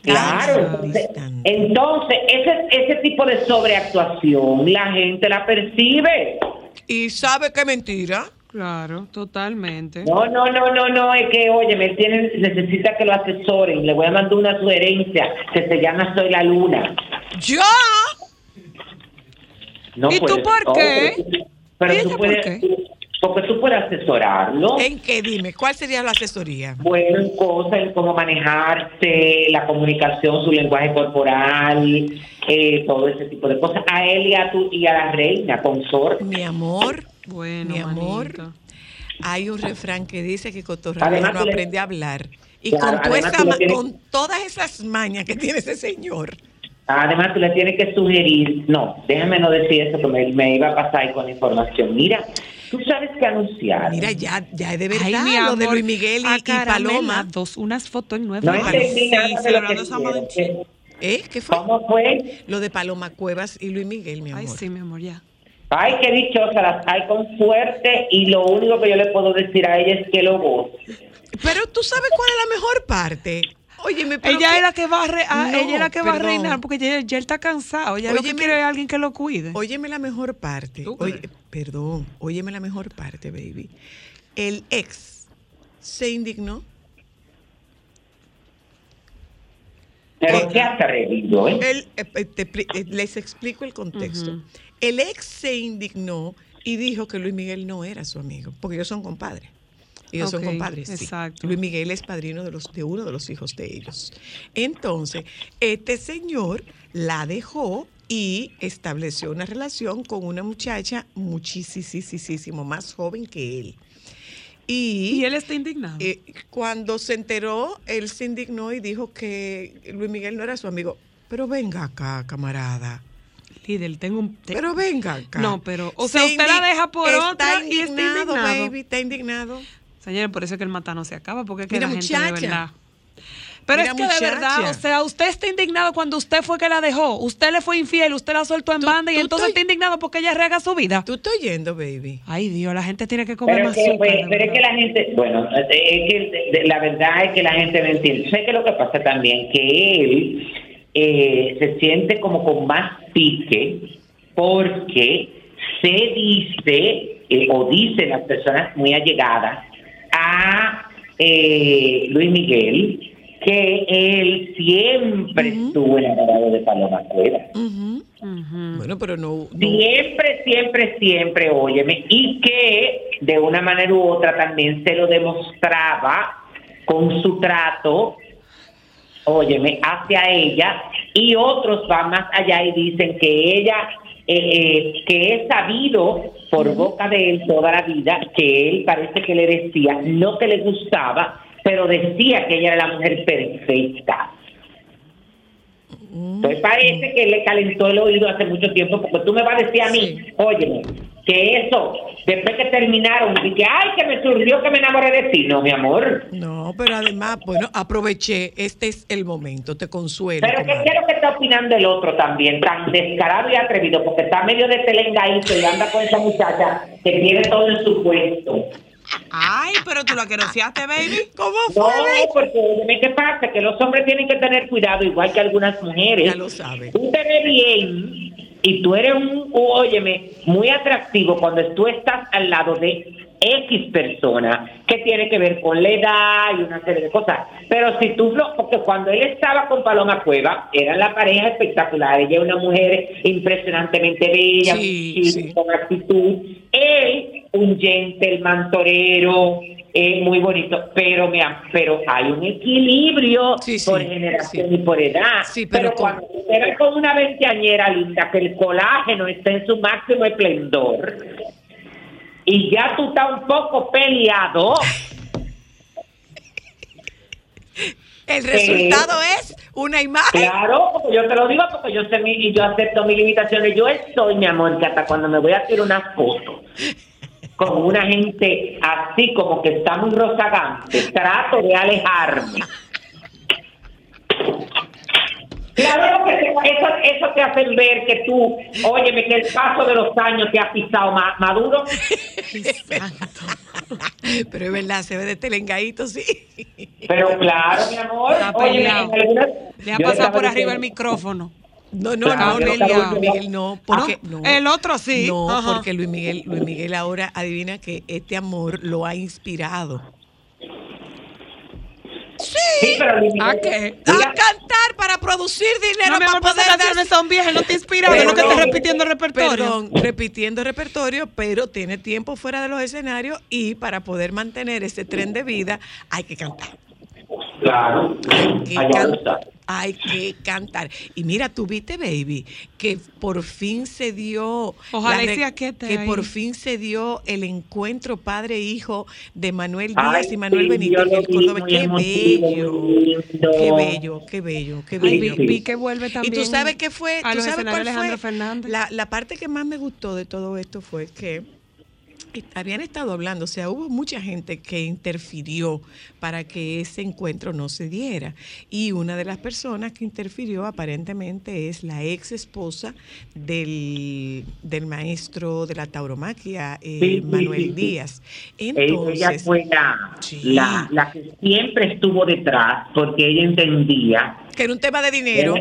Claro, Tan entonces, distante. entonces ese, ese tipo de sobreactuación la gente la percibe. Y sabe que mentira. Claro, totalmente. No, no, no, no, no, es que, oye, me tienen, necesita que lo asesoren. Le voy a mandar una sugerencia que se llama Soy la Luna. ¡Yo! No ¿Y tú puedes- por no, qué? Pero ¿Y tú ella por puedes, qué? porque tú puedes asesorarlo. ¿En qué? Dime, ¿cuál sería la asesoría? Bueno, en cosas, en cómo manejarse, la comunicación, su lenguaje corporal, eh, todo ese tipo de cosas. A él y a, tu, y a la reina, consorte. Mi amor, Bueno, mi amor, manito. hay un refrán que dice que Cotorreo Además, no aprende a hablar. Y Claro, con, toda tienes- con todas esas mañas que tiene ese señor. Además, tú le tienes que sugerir, no, déjame no decir eso, que me, me iba a pasar ahí con la información. Mira, tú sabes que anunciar. Mira, ya, ya es de verdad Ay, mi lo de amor, Luis Miguel y, y Paloma. acaramelados, unas fotos no sí, de lo que San dijeron. Valentín. ¿Eh? ¿Qué fue? ¿Cómo fue? Lo de Paloma Cuevas y Luis Miguel, mi amor. Ay, sí, mi amor, ya. Ay, qué dichosa, las hay con suerte y lo único que yo le puedo decir a ella es que lo goce. Pero tú sabes cuál es la mejor parte. Óyeme, pero Ella que- es la que va a, re- ah, No, ella es la que va a reinar porque ya, ya él está cansado. Ya lo que quiere es alguien que lo cuide. Óyeme la mejor parte. Perdón, óyeme la mejor parte, baby. El ex se indignó. Pero qué atrevido, ¿eh? Él, eh, eh, te eh, les explico el contexto. El ex se indignó y dijo que Luis Miguel no era su amigo, porque ellos son compadres. Ellos son compadres. sí. exacto. Luis Miguel es padrino de, los, de uno de los hijos de ellos. Entonces, este señor la dejó y estableció una relación con una muchacha muchísimo más joven que él. Y, Y él está indignado. eh, cuando se enteró, él se indignó y dijo que Luis Miguel no era su amigo. Pero venga acá, camarada. Líder, tengo un... te- Pero venga acá. No, pero, o Se sea, usted la deja por está otra y está indignado, baby, está indignado. Señores, por eso es que el mata no se acaba, porque es que Mira, la gente de muchacha. verdad. Pero Mira, es que de verdad, o sea, usted está indignado cuando usted fue que la dejó. Usted le fue infiel, usted la soltó en Tú- banda y entonces estoy- está indignado porque ella rega su vida. Tú estás oyendo, baby. Ay, Dios, la gente tiene que comer Pero, más que, azúcar. pues, pero es que la gente, bueno, es que la verdad es que la gente no entiende. Sé que lo que pasa también que él eh, se siente como con más pique porque se dice eh, o dicen las personas muy allegadas a eh, Luis Miguel que él siempre estuvo enamorado de Paloma Cueva. Ujú. Ujú. Bueno, pero no. no- Siempre, siempre, siempre, óyeme, y que de una manera u otra también se lo demostraba con su trato, óyeme, hacia ella, y otros van más allá y dicen que ella, eh, eh, que es sabido por boca de él toda la vida, que él parece que le decía, no que le gustaba, pero decía que ella era la mujer perfecta. Entonces parece que le calentó el oído hace mucho tiempo, porque tú me vas a decir a mí, Sí. óyeme, que eso, después que terminaron, y que, ay, que me surgió que me enamoré de ti, no, mi amor. No, pero además, bueno, aproveché. Este es el momento, te consuelo. Pero que quiero que está opinando el otro también, tan descarado y atrevido, porque está medio de telengaíto y anda con esa muchacha que tiene todo en su puesto. Ay, pero tú lo queroseaste, baby. ¿Cómo No, fue? baby? porque ¿qué pasa? Que los hombres tienen que tener cuidado, igual que algunas mujeres. Ya lo sabe. Tú te ves bien y tú eres un, óyeme, muy atractivo cuando tú estás al lado de X persona que tiene que ver con la edad y una serie de cosas. Pero si tú, lo- porque cuando él estaba con Paloma Cueva, eran la pareja espectacular. Ella es una mujer impresionantemente bella, Sí, muy sí. con actitud. Él, un gentleman torero, eh, muy bonito, pero am- pero hay un equilibrio Sí, sí, por generación sí. y por edad. Sí, pero pero con- cuando usted ve con una veinteañera linda que el colágeno está en su máximo esplendor y ya tú estás un poco peleado, El resultado es una imagen. claro, porque yo te lo digo porque yo sé mi, y yo acepto mis limitaciones. Yo estoy, mi amor, que hasta cuando me voy a tirar una foto con una gente así como que está muy rozagante, trato de alejarme. Claro que te- eso, eso te hace ver que tú, óyeme, que el paso de los años te ha pisado ma- maduro. Pero es verdad, se ve de telengaíto, sí. Pero claro, mi amor, óyeme, algunas- Le ha pasado por arriba el micrófono. No, no, Claro, no, estaba Miguel, no, porque Ah, no. el otro sí. No, Ajá. porque Luis Miguel, Luis Miguel ahora adivina que este amor lo ha inspirado. Sí, pero Miguel- ¿A qué? A Mira, cantar para producir dinero No, para amor, poder canciones dar- son viejas, no te inspiran, Pero es lo que estás repitiendo el repertorio. Perdón, repitiendo repertorio, pero tiene tiempo fuera de los escenarios y para poder mantener ese tren de vida hay que cantar. Claro, Hay que, allá está. hay que cantar. Y mira, tú viste, baby, que por fin se dio. Ojalá sea Que ahí. por fin se dio el encuentro padre-hijo de Manuel Ay, Díaz y Manuel sí, Benítez en el Córdoba. Qué bello. Qué bello, qué bello, qué Ay, bello. vi, vi que vuelve también. Y tú sabes qué fue, a tú los sabes cuál fue. La, la parte que más me gustó de todo esto fue que habían estado hablando, o sea, hubo mucha gente que interfirió para que ese encuentro no se diera. Y una de las personas que interfirió aparentemente es la ex esposa del, del maestro de la tauromaquia, eh, Sí, Manuel sí. Díaz. Ella Entonces, fue la, Sí. la, la que siempre estuvo detrás porque ella entendía que era un tema de dinero.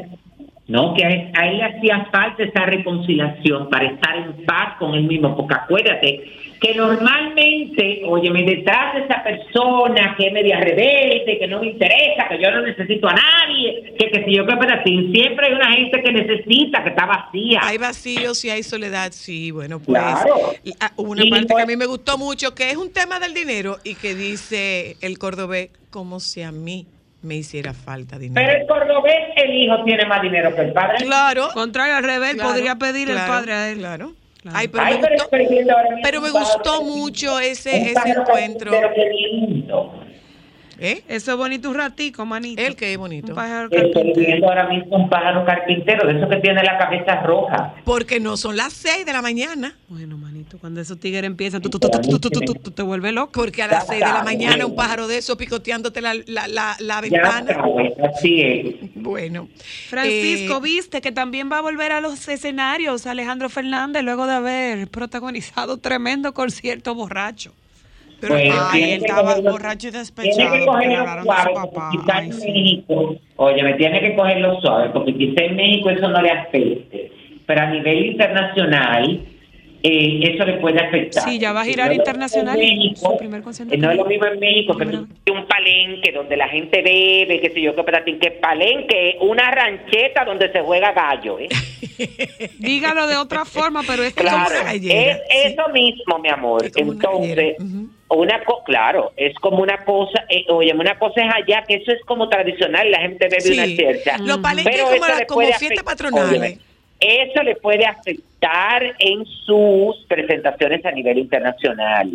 no que a él, a él le hacía falta esa reconciliación para estar en paz con él mismo porque acuérdate que normalmente, óyeme, detrás de esa persona que es media rebelde, que no me interesa, que yo no necesito a nadie, que que si yo que para ti, siempre hay una gente que necesita, que está vacía. Hay vacíos y hay soledad, sí, bueno, pues Claro. una Y parte que a mí me gustó mucho, que es un tema del dinero y que dice el cordobés, como si a mí me hiciera falta Pero dinero. el cordobés, el hijo tiene más dinero que el padre. Claro. Contrario al revés, claro, podría pedir el padre a él. Claro. Claro. Ay, pero Ay, me pero gustó, pero me mucho ese, ese encuentro. Pero qué lindo. ¿Eh? Eso es bonito un ratico, manito. El que es bonito. Un pájaro. Estoy viendo ahora mismo un pájaro carpintero, de eso que tiene la cabeza roja. Porque no son las 6 de la mañana. Bueno, manito, cuando esos tigres empiezan, tú, tú, tú, te vuelves loco. Porque a las 6 de la mañana un pájaro de esos picoteándote la, la, la, ventana. así es. Bueno. Francisco, eh, viste que también va a volver a los escenarios Alejandro Fernández luego de haber protagonizado tremendo concierto borracho pero, Bueno, ay, tiene él que estaba cogerlo- borracho y Tiene despechado que porque cogerlo suave, quizás en. México, oye, me tiene que cogerlo suave, porque quizás en México eso no le afecte, pero a nivel internacional eh, eso le puede afectar. Sí, ya va a girar No es lo internacional, México, no es lo mismo en México que tú un palenque donde la gente bebe, qué sé yo, qué patatín, que palenque, una rancheta donde se juega gallo, ¿eh? Dígalo de otra forma, pero es que Claro, gallera, es sí. eso mismo, mi amor. Es una Entonces, una co claro, es como una cosa, eh, oye, una cosa es allá, que eso es como tradicional, la gente bebe Sí. una chercha. Los palenques Pero como la- como patronales. oye, eso le puede afectar en sus presentaciones a nivel internacional.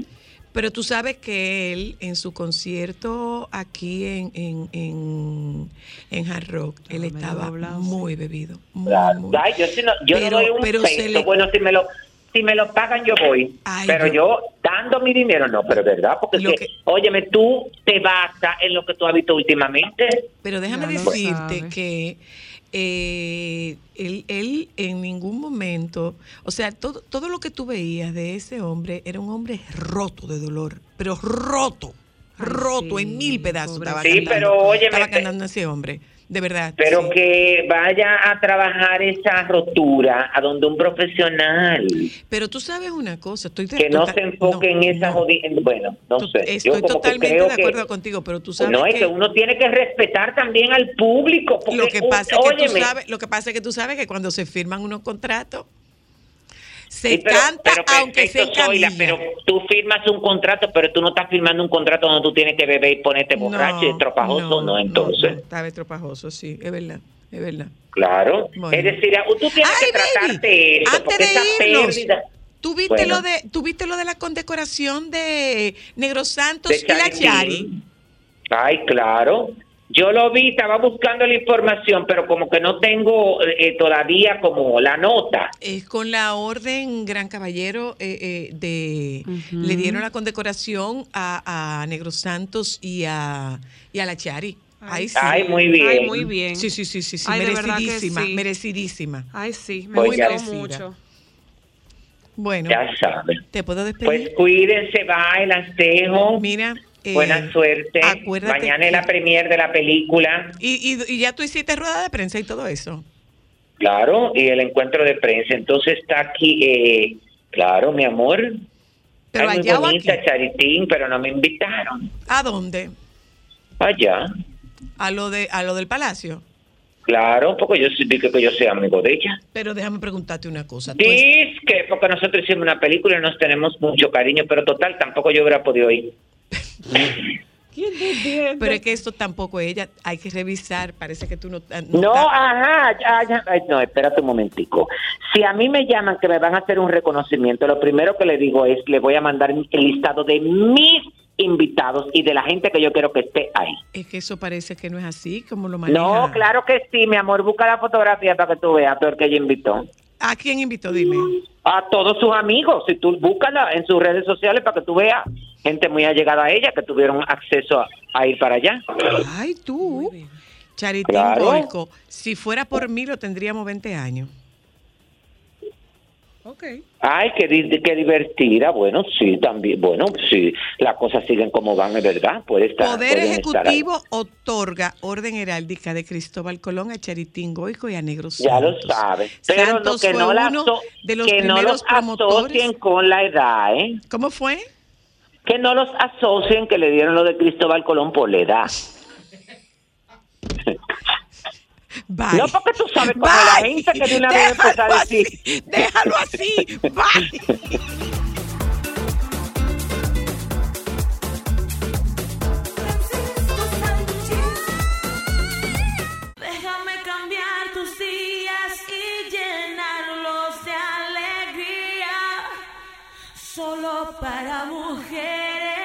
Pero tú sabes que él, en su concierto aquí en, en, en, en Hard Rock, él medio estaba doblado, muy bebido. Muy, Claro. muy- Ay, yo no, yo Pero- no doy un pero se peso. le- Bueno, si me lo si me lo pagan yo voy. Ay, pero yo- yo... dando mi dinero no, pero verdad, porque que, que- óyeme, tú te basas en lo que tú has visto últimamente. Pero déjame decirte que eh, él, él en ningún momento, o sea, todo, todo lo que tú veías de ese hombre era un hombre roto de dolor, pero roto, Ay, roto sí, en mil pedazos. pobre. Estaba Sí, cantando, pero óyeme, estaba te- cantando ese hombre, de verdad. Pero sí. que vaya a trabajar esa rotura a donde un profesional, Pero tú sabes una cosa, estoy de- que no total- se enfoque no, en esa no. Bueno, no sé. Estoy yo totalmente de acuerdo que, contigo, pero tú sabes No, es que, que uno tiene que respetar también al público. Porque, lo que un- pasa es que tú sabes, lo que pasa es que tú sabes que cuando se firman unos contratos se Sí, pero- canta pero aunque perfecto, Zoila, pero tú firmas un contrato, pero tú no estás firmando un contrato donde tú tienes que beber y ponerte borracho y estropajoso, ¿no? Entonces, no, estaba estropajoso, sí, es verdad, es verdad. claro. Bueno. Es decir, tú tienes Ay, que tratarte baby, antes porque esa irnos, pérdida ¿tú viste, Bueno. lo de, ¿tú viste lo de la condecoración de Negro Santos de y la. Chari? Ay, claro. Yo lo vi, estaba buscando la información, pero como que no tengo eh, todavía como la nota. Es con la orden Gran Caballero eh, eh, de le dieron la condecoración a, a Negro Santos y a, y a la Chari. Ay, sí. Ay, muy bien. Ay, muy bien. Sí, sí, sí, sí, sí, Ay, de verdad que merecidísima, sí. merecidísima. Ay, sí, me Pues gustó mucho. Bueno, Ya sabes. ¿te puedo despedir? Pues cuídense, bye, las dejo. Mira, eh, Buena suerte. acuérdate Mañana es la premier de la película. Y, y, y ya tú hiciste rueda de prensa y todo eso. Claro, y el encuentro de prensa. Entonces está aquí, eh, claro, mi amor. Pero Ay, muy allá o bonita, aquí. Charitín, pero no me invitaron. ¿A dónde? Allá. A lo de a lo del palacio. Claro, porque yo sí dije que yo soy amigo de ella. Pero déjame preguntarte una cosa. Dice que porque nosotros hicimos una película y nos tenemos mucho cariño, pero total, tampoco yo hubiera podido ir. pero es que esto tampoco ella, hay que revisar, parece que tú no... ah, No, ajá, ya, ya, ay, no, espérate un momentico. Si a mí me llaman que me van a hacer un reconocimiento, lo primero que le digo es, le voy a mandar el listado de mis invitados y de la gente que yo quiero que esté ahí. Es que eso parece que no es así, como lo maneja. No, claro que sí, mi amor, busca la fotografía para que tú veas todo el que ella invitó. ¿A quién invitó? Dime. A todos sus amigos, si tú búscala en sus redes sociales para que tú veas gente muy allegada a ella que tuvieron acceso a, a ir para allá. Ay, tú. Charitín Claro. Si fuera por mí lo tendríamos 20 años. Ay, qué, di- qué divertida. Bueno, sí, también. Bueno, sí, las cosas siguen como van, es verdad. Puede estar. Poder estar. Ejecutivo otorga orden heráldica de Cristóbal Colón a Charitín Goico y a Negro Ya lo Santos. sabe. Pero Santos lo que fue no, la de los que no los asocien con la edad, ¿eh? ¿Cómo fue? Que no los asocien que le dieron lo de Cristóbal Colón por la edad. No porque tú sabes como la gente que tiene que empezar así, déjalo así, vete. Déjame cambiar tus días y llenarlos de alegría, solo para mujeres.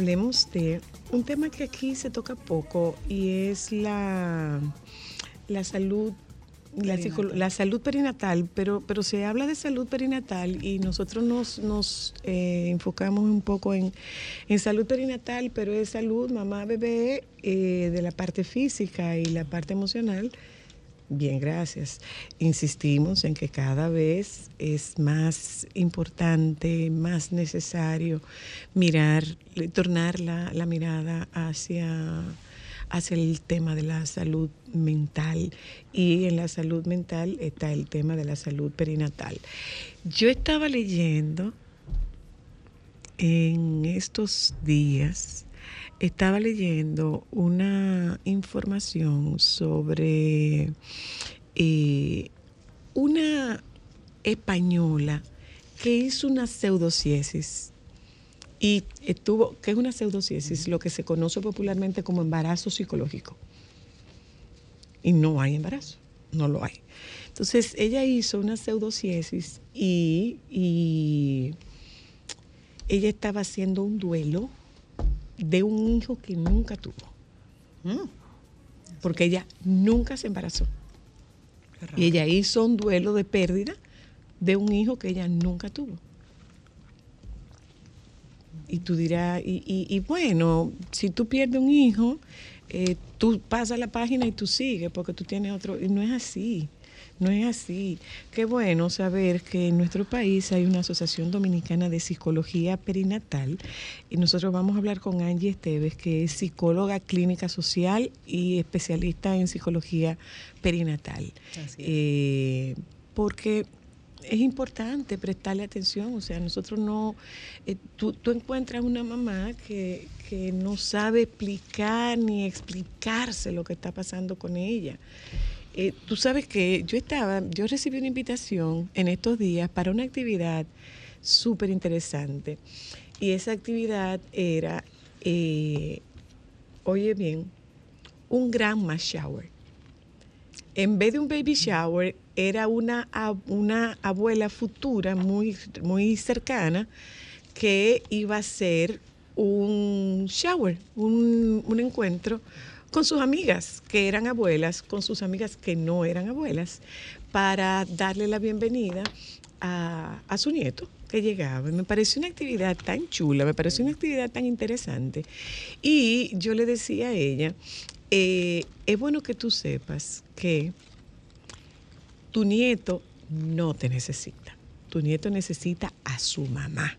Hablemos de un tema que aquí se toca poco y es la, la salud. La, la salud perinatal, pero, pero se habla de salud perinatal y nosotros nos, nos eh, enfocamos un poco en, en salud perinatal, pero es salud mamá-bebé eh, de la parte física y la parte emocional. Bien, gracias. Insistimos en que cada vez es más importante, más necesario mirar, tornar la, mirada hacia, hacia el tema de la salud mental. Y en la salud mental está el tema de la salud perinatal. Yo estaba leyendo en estos días estaba leyendo una información sobre eh, una española que hizo una pseudociesis y estuvo, ¿qué es una pseudociesis? Lo que se conoce popularmente como embarazo psicológico. Y no hay embarazo, no lo hay. Entonces ella hizo una pseudociesis y, y ella estaba haciendo un duelo de un hijo que nunca tuvo. Porque ella nunca se embarazó. Y ella hizo un duelo de pérdida de un hijo que ella nunca tuvo. Y tú dirás, y, y- y bueno, si tú pierdes un hijo, eh, tú pasas la página y tú sigues porque tú tienes otro. Y no es así, no es así. Qué bueno saber que en nuestro país hay una Asociación Dominicana de Psicología Perinatal y nosotros vamos a hablar con Angie Esteves, que es psicóloga clínica social y especialista en psicología perinatal. Así. Eh, porque es importante prestarle atención, o sea, nosotros no, eh, tú, tú encuentras una mamá que, que no sabe explicar ni explicarse lo que está pasando con ella. Eh, tú sabes que yo estaba, yo recibí una invitación en estos días para una actividad súper interesante y esa actividad era, eh, oye bien, un grandma shower. En vez de un baby shower, era una, una abuela futura muy, muy cercana que iba a hacer un shower, un, un encuentro con sus amigas que eran abuelas, con sus amigas que no eran abuelas, para darle la bienvenida a, su nieto que llegaba. Me pareció una actividad tan chula, me pareció una actividad tan interesante. Y yo le decía a ella, eh, es bueno que tú sepas que tu nieto no te necesita. Tu nieto necesita a su mamá.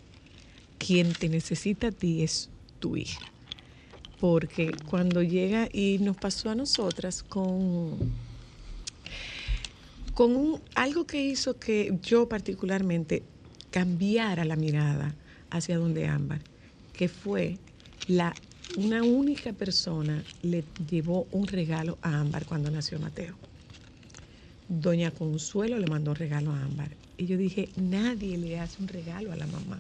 Quien te necesita a ti es tu hija. Porque cuando llega, y nos pasó a nosotras con, con un- algo que hizo que yo particularmente cambiara la mirada hacia donde Ámbar, que fue la una única persona le llevó un regalo a Ámbar cuando nació Mateo. Doña Consuelo le mandó un regalo a Ámbar. Y yo dije, nadie le hace un regalo a la mamá.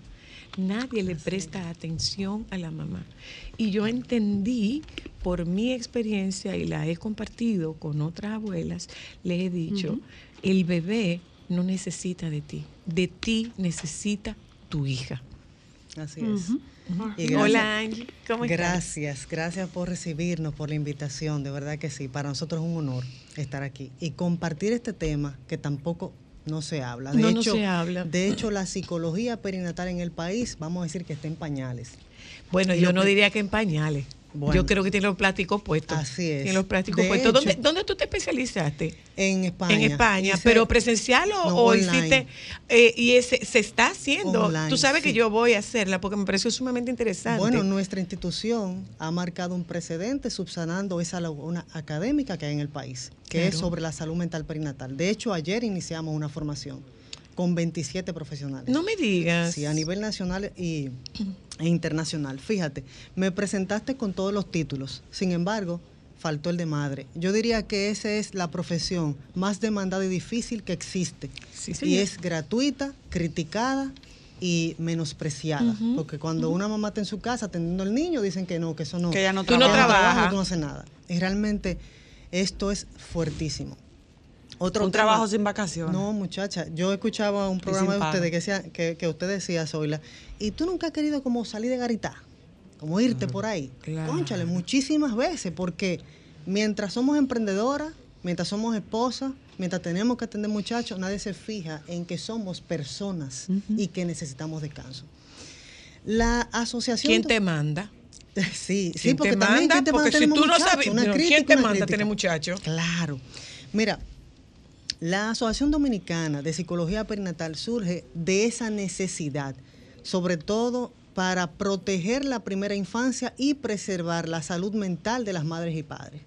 Nadie le presta atención a la mamá. Y yo entendí por mi experiencia y la he compartido con otras abuelas, le he dicho, el bebé no necesita de ti, de ti necesita tu hija. Así es. Y Hola Angie, ¿cómo estás? Gracias, gracias por recibirnos, por la invitación, de verdad que sí, para nosotros es un honor estar aquí y compartir este tema que tampoco no se habla. De No, no hecho, se habla. De hecho, la psicología perinatal en el país, vamos a decir que está en pañales. Bueno, Y yo no que- diría que en pañales. Bueno. yo creo que tiene los plásticos puestos. Así es. Tiene los plásticos De puestos. ¿Dónde, hecho- dónde tú te especializaste? En España. En España, Hice- pero presencial o, No, o online. hiciste eh, y ese se está haciendo. Online, Tú sabes que yo voy a hacerla porque me pareció sumamente interesante. Bueno, nuestra institución ha marcado un precedente subsanando esa laguna académica que hay en el país, que es sobre la salud mental perinatal. De hecho, ayer iniciamos una formación con 27 profesionales. no me digas. Sí, a nivel nacional y, e internacional. Fíjate, me presentaste con todos los títulos. Sin embargo, faltó el de madre. Yo diría que esa es la profesión más demandada y difícil que existe. Sí, y señor. es gratuita, criticada y menospreciada. Porque cuando una mamá está en su casa atendiendo al niño, dicen que no, que eso no. Que ella no Tú no que trabajas. no nada. Y realmente esto es fuertísimo. Otro Un tema- trabajo sin vacaciones. no, muchacha, yo escuchaba un programa de ustedes que, decía, que, que usted decía, Zoila, y tú nunca has querido como salir de garita, como irte por ahí. Claro. Cónchale, muchísimas veces, porque mientras somos emprendedoras, mientras somos esposas, mientras tenemos que atender muchachos, nadie se fija en que somos personas y que necesitamos descanso. La asociación... ¿Quién te manda? Sí, sí, ¿Quién porque te también manda? ¿quién te manda Porque si tú no sabes, Una crítica, ¿quién te manda tener muchachos? Claro. Mira, la Asociación Dominicana de Psicología Perinatal surge de esa necesidad, sobre todo para proteger la primera infancia y preservar la salud mental de las madres y padres.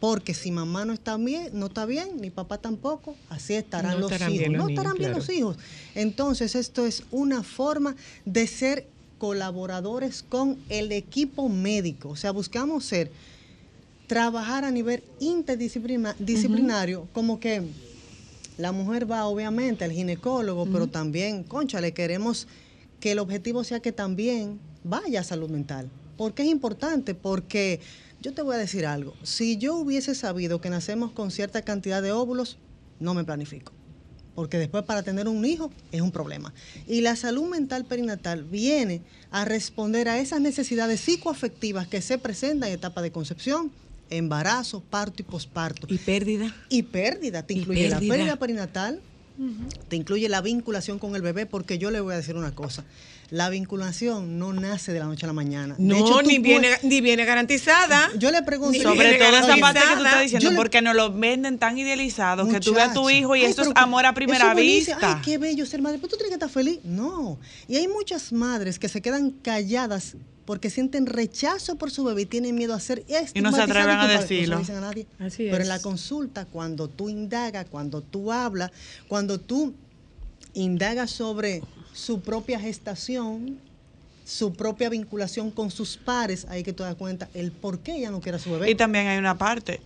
Porque si mamá no está bien, no está bien, ni papá tampoco, así estarán No los estarán hijos. los no niños, estarán bien claro. los hijos. Entonces, esto es una forma de ser colaboradores con el equipo médico. O sea, buscamos ser trabajar a nivel interdisciplina- disciplinario, como que la mujer va obviamente al ginecólogo, pero también, concha, le queremos que el objetivo sea que también vaya a salud mental. ¿Por qué es importante? Porque yo te voy a decir algo, si yo hubiese sabido que nacemos con cierta cantidad de óvulos, no me planifico. Porque después para tener un hijo es un problema. Y la salud mental perinatal viene a responder a esas necesidades psicoafectivas que se presentan en etapa de concepción, embarazo, parto y posparto. ¿Y pérdida? Y pérdida, te incluye la pérdida. perinatal, te incluye la vinculación con el bebé, porque yo le voy a decir una cosa, la vinculación no nace de la noche a la mañana. De No, hecho, ni, viene, ni viene garantizada. Yo le pregunto... Sobre todo esa parte que tú estás diciendo, Yo le- porque nos lo venden tan idealizado que tú ves a tu hijo y Ay, eso es amor a primera vista. Ay, qué bello ser madre. Pero tú tienes que estar feliz. No. Y hay muchas madres que se quedan calladas porque sienten rechazo por su bebé y tienen miedo a ser Y no se atreven a. No se decirlo. lo dicen a nadie. Así Pero es. en la consulta, cuando tú indagas, cuando tú hablas, cuando tú indagas sobre su propia gestación, su propia vinculación con sus pares, ahí que tú das cuenta el por qué ella no quiere a su bebé. Y también hay una parte.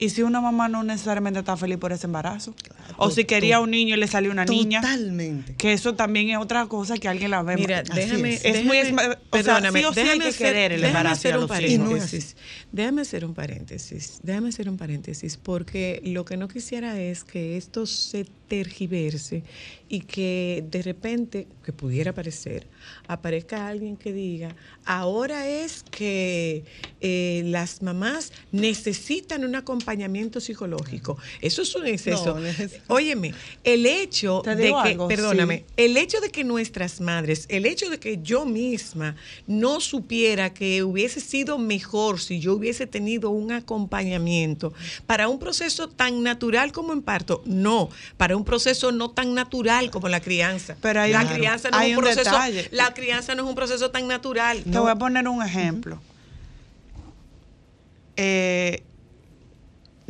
¿Y si una mamá no necesariamente está feliz por ese embarazo? o si quería un niño y le salió una niña. Totalmente. Que eso también es otra cosa que alguien la ve. Mira, déjame, es. Es muy déjame- o sea, sí o sí hay déjame que hacer- querer el déjame embarazo hacer a un los hijos. Y no es paréntesis. Déjame hacer un paréntesis. Déjame hacer un paréntesis porque lo que no quisiera es que esto se tergiverse y que de repente, que pudiera parecer, aparezca alguien que diga, ahora es que eh, las mamás necesitan un acompañamiento psicológico. Eso es un exceso. No, Óyeme, el hecho de que, algo, perdóname, sí. el hecho de que nuestras madres, el hecho de que yo misma no supiera que hubiese sido mejor si yo hubiese tenido un acompañamiento para un proceso tan natural como en parto, no, para un proceso no tan natural como la crianza. Pero hay la un- crianza no hay es un un proceso, detalle. la crianza no es un proceso tan natural. Te voy a poner un ejemplo. Eh,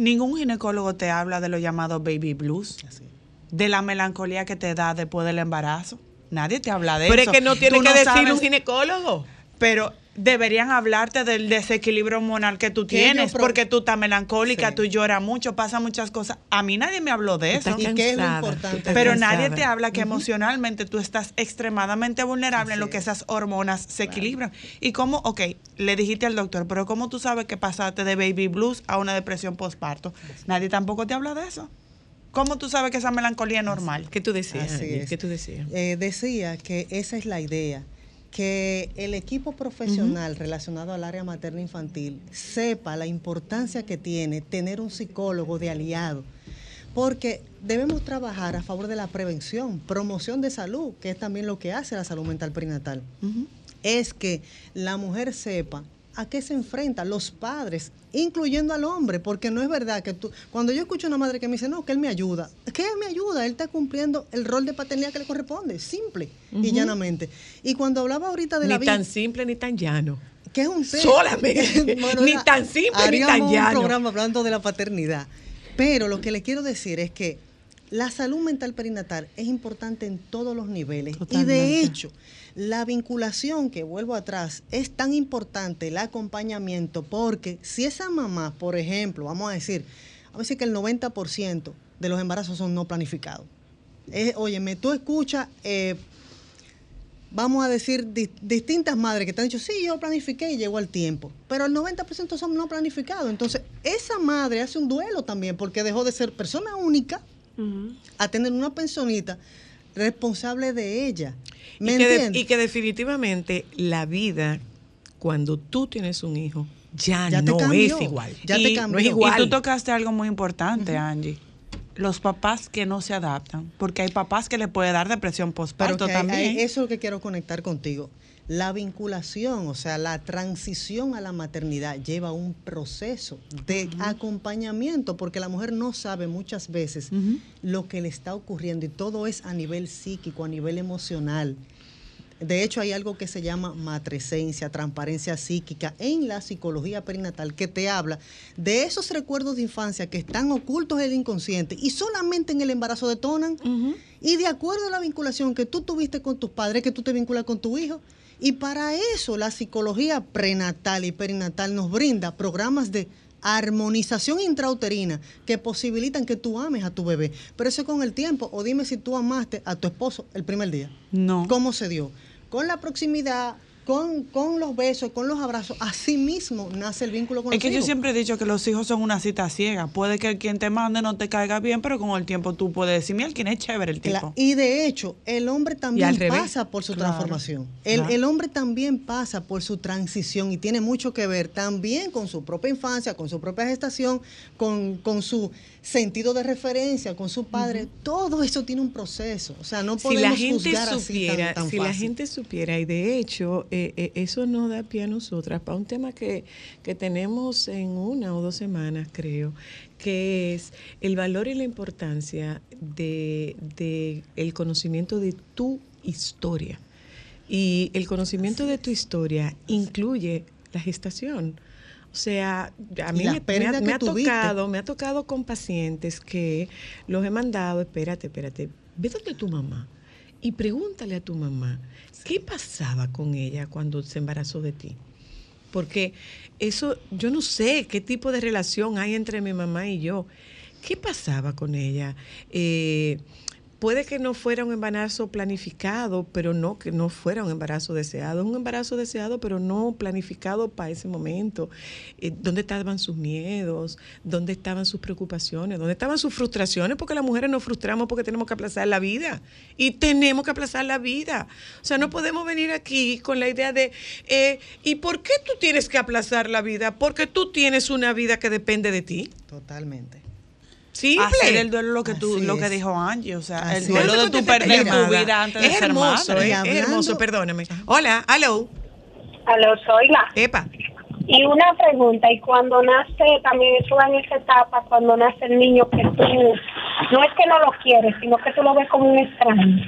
ningún ginecólogo te habla de lo llamado baby blues, Así. de la melancolía que te da después del embarazo. Nadie te habla de Pero es eso. que no tiene que decir sabes- un ginecólogo. Pero deberían hablarte del desequilibrio hormonal que tú tienes, porque tú estás melancólica, Sí. tú lloras mucho, pasan muchas cosas. A mí nadie me habló de eso. ¿Y qué es lo importante? Pero cansada. nadie te habla que emocionalmente tú estás extremadamente vulnerable en lo que esas hormonas se equilibran. Y cómo, ok, le dijiste al doctor, pero ¿cómo tú sabes que pasaste de baby blues a una depresión postparto? Nadie tampoco te habla de eso. ¿Cómo tú sabes que esa melancolía es normal? ¿Qué tú decías? Así Angie? es. ¿Qué tú decías? Eh, decía que esa es la idea, que el equipo profesional relacionado al área materno-infantil sepa la importancia que tiene tener un psicólogo de aliado. Porque debemos trabajar a favor de la prevención, promoción de salud, que es también lo que hace la salud mental perinatal. Es que la mujer sepa a qué se enfrenta los padres, incluyendo al hombre, porque no es verdad que tú, cuando yo escucho a una madre que me dice, no, que él me ayuda, que él me ayuda, él está cumpliendo el rol de paternidad que le corresponde, simple y llanamente. Y cuando hablaba ahorita de Ni la vida, tan simple ni tan llano. que es un tema. Solamente. Ni tan simple ni tan llano. un programa hablando de la paternidad. Pero lo que le quiero decir es que la salud mental perinatal es importante en todos los niveles. Y de Totalmente. hecho, la vinculación, que vuelvo atrás, es tan importante, el acompañamiento, porque si esa mamá, por ejemplo, vamos a decir, a veces que el 90% de los embarazos son no planificados. Es, óyeme, tú escuchas, eh, vamos a decir, di- distintas madres que te han dicho, sí, yo planifiqué y llegó al tiempo, pero el 90% son no planificados. Entonces, esa madre hace un duelo también porque dejó de ser persona única a tener una pensionita responsable de ella. ¿Me y, que de- entiendes? y que definitivamente la vida, cuando tú tienes un hijo, ya, no cambió, es igual. ya te cambió. No es Y igual. Y tú tocaste algo muy importante, Angie. Los papás que no se adaptan, porque hay papás que le puede dar depresión Pero postparto también. hay- eso es lo que quiero conectar contigo. La vinculación, o sea, la transición a la maternidad lleva un proceso de acompañamiento, porque la mujer no sabe muchas veces lo que le está ocurriendo y todo es a nivel psíquico, a nivel emocional. De hecho, hay algo que se llama matresencia, transparencia psíquica en la psicología perinatal que te habla de esos recuerdos de infancia que están ocultos en el inconsciente y solamente en el embarazo detonan. Y de acuerdo a la vinculación que tú tuviste con tus padres, que tú te vinculas con tu hijo. Y para eso la psicología prenatal y perinatal nos brinda programas de armonización intrauterina que posibilitan que tú ames a tu bebé. Pero eso con el tiempo. O dime si tú amaste a tu esposo el primer día. No. ¿Cómo se dio? Con la proximidad, con, con los besos, con los abrazos. Así mismo nace el vínculo con Es los que yo siempre he dicho que los hijos son una cita ciega. Puede que quien te mande no te caiga bien, pero con el tiempo tú puedes decir, mira, quién es chévere el tipo. y de hecho, el hombre también pasa por su Claro, transformación. El, claro. el hombre también pasa por su transición y tiene mucho que ver también con su propia infancia, con su propia gestación, con, con su sentido de referencia, con su padre. Todo eso tiene un proceso. O sea, no si podemos la gente juzgar así tan- supiera, tan si la gente supiera, y de hecho, eh, eh, eso nos da pie a nosotras para un tema que, que tenemos en una o dos semanas, creo, que es el valor y la importancia de, de el conocimiento de tu historia. Y el conocimiento de tu historia incluye la gestación. O sea, a mí me, me ha, me ha tocado, me ha tocado con pacientes que los he mandado, espérate, espérate, ve donde tu mamá y pregúntale a tu mamá qué pasaba con ella cuando se embarazó de ti. Porque eso, yo no sé qué tipo de relación hay entre mi mamá y yo. ¿Qué pasaba con ella? Eh, puede que no fuera un embarazo planificado, pero no que no fuera un embarazo deseado. Es un embarazo deseado, pero no planificado para ese momento. Eh, ¿Dónde estaban sus miedos? ¿Dónde estaban sus preocupaciones? ¿Dónde estaban sus frustraciones? Porque las mujeres nos frustramos porque tenemos que aplazar la vida. Y tenemos que aplazar la vida. O sea, no podemos venir aquí con la idea de, eh, ¿y por qué tú tienes que aplazar la vida? Porque tú tienes una vida que depende de ti. Totalmente. Simple. Hacer el duelo lo que tú, Así lo que es. dijo Angie, o sea, el duelo de tu perder tu vida antes de es ser hermoso, madre. Y eh, es hermoso, perdóname. Hola, hello. Aló, soy la. Epa. Y una pregunta, y cuando nace, también eso en esa etapa, cuando nace el niño, que tú, no es que no lo quieres, sino que tú lo ves como un extraño.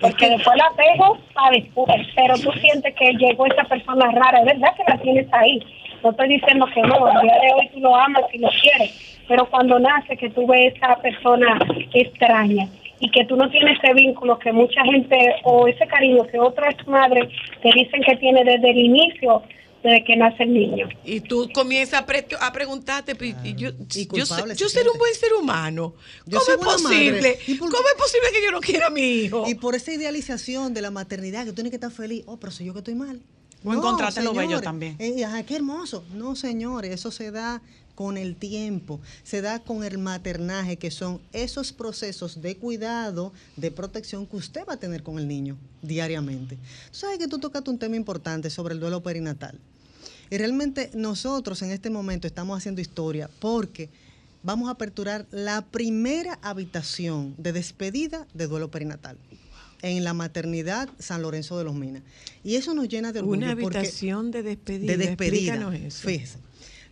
Porque después la apego para después, pero tú sientes que llegó esa persona rara, es verdad que la tienes ahí. No estoy diciendo que no, el día de hoy tú lo amas y lo quieres, pero cuando nace que tú ves esa persona extraña y que tú no tienes ese vínculo que mucha gente o ese cariño que otras madres te dicen que tiene desde el inicio, desde que nace el niño. Y tú comienzas a, pre- a preguntarte, pero y yo, Y yo, yo seré un buen ser humano. Yo ¿Cómo es posible? ¿Cómo es posible que yo no quiera a mi hijo? Y por esa idealización de la maternidad, que tú tienes que estar feliz. Oh, pero soy yo que estoy mal. O encontrarte lo bello también. Eh, ajá, qué hermoso. No, señores, eso se da con el tiempo, se da con el maternaje, que son esos procesos de cuidado, de protección que usted va a tener con el niño diariamente. Tú sabes que tú tocaste un tema importante sobre el duelo perinatal. Y realmente nosotros en este momento estamos haciendo historia porque vamos a aperturar la primera habitación de despedida de duelo perinatal en la maternidad San Lorenzo de los Minas. Y eso nos llena de orgullo. Una habitación de despedida. de despedida. Eso. Fíjese.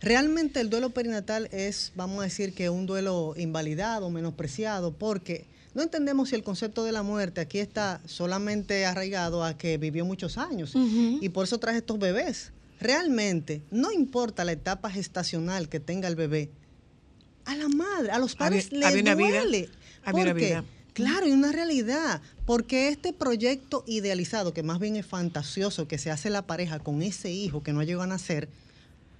Realmente el duelo perinatal es, vamos a decir que un duelo invalidado, menospreciado, porque no entendemos si el concepto de la muerte aquí está solamente arraigado a que vivió muchos años y por eso traje estos bebés. Realmente, no importa la etapa gestacional que tenga el bebé, a la madre, a los padres Había- le había una vida, duele. vida. Claro, y una realidad, porque este proyecto idealizado, que más bien es fantasioso, que se hace la pareja con ese hijo que no llegó a nacer,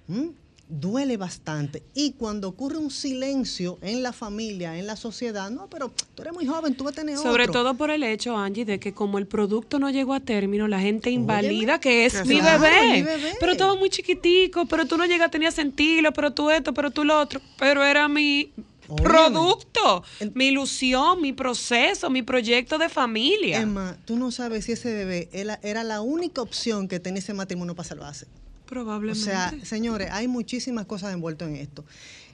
¿m? duele bastante. Y cuando ocurre un silencio en la familia, en la sociedad, no, pero tú eres muy joven, tú vas a tener Sobre otro. todo por el hecho, Angie, de que como el producto no llegó a término, la gente invalida que es Claro, mi bebé. mi bebé. Pero todo muy chiquitico, pero tú no llegaste ni a sentirlo, pero tú esto, pero tú lo otro. Pero era mi Producto, mi ilusión, mi proceso, mi proyecto de familia. Emma, tú no sabes si ese bebé era, era la única opción que tenía ese matrimonio para salvarse. O Probablemente. sea, señores, hay muchísimas cosas envueltas en esto.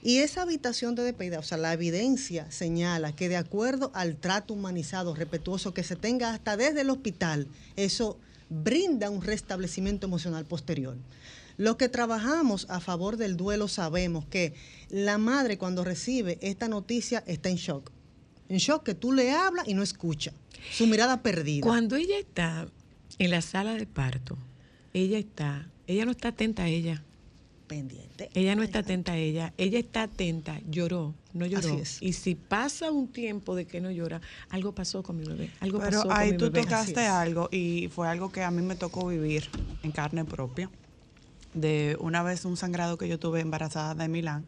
Y esa habitación de despedida, o sea, la evidencia señala que de acuerdo al trato humanizado, respetuoso que se tenga hasta desde el hospital, eso brinda un restablecimiento emocional posterior. Los que trabajamos a favor del duelo sabemos que la madre cuando recibe esta noticia está en shock. En shock que tú le hablas y no escucha. Su mirada perdida. Cuando ella está en la sala de parto, ella está, ella no está atenta a ella. pendiente. Ella no está atenta a ella, ella está atenta, lloró, no lloró. Así es. Y si pasa un tiempo de que no llora, algo pasó con mi bebé, algo Pero pasó ahí con mi tú bebé. tocaste Así es. algo y fue algo que a mí me tocó vivir en carne propia. De una vez un sangrado que yo tuve embarazada de Milán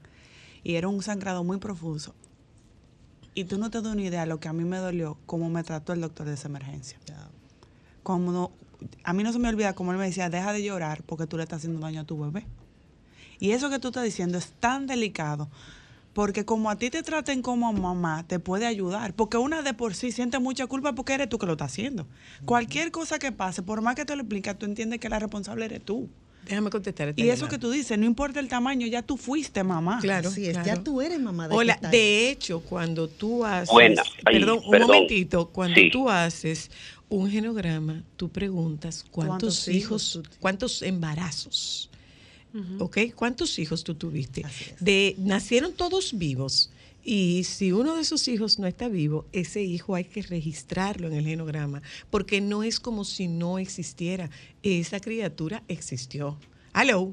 y era un sangrado muy profuso. Y tú no te das una idea de lo que a mí me dolió, cómo me trató el doctor de esa emergencia. Como no- a mí no se me olvida cómo él me decía, deja de llorar porque tú le estás haciendo daño a tu bebé. Y eso que tú estás diciendo es tan delicado, porque como a ti te traten como mamá, te puede ayudar, porque una de por sí siente mucha culpa porque eres tú que lo estás haciendo. Cualquier cosa que pase, por más que te lo explique, tú entiendes que la responsable eres tú. Déjame contestar. esta Y eso que tú dices, no importa el tamaño, ya tú fuiste mamá. Claro, Así es, claro. ya tú eres mamá de Hola, de hecho, cuando tú haces, Buena, ahí, perdón, un perdón. momentito, cuando Sí. tú haces un genograma, tú preguntas cuántos, ¿Cuántos hijos, hijos tú- cuántos embarazos, ¿ok? ¿Cuántos hijos tú tuviste? De nacieron todos vivos. Y si uno de esos hijos no está vivo, ese hijo hay que registrarlo en el genograma, porque no es como si no existiera. Esa criatura existió. Hello.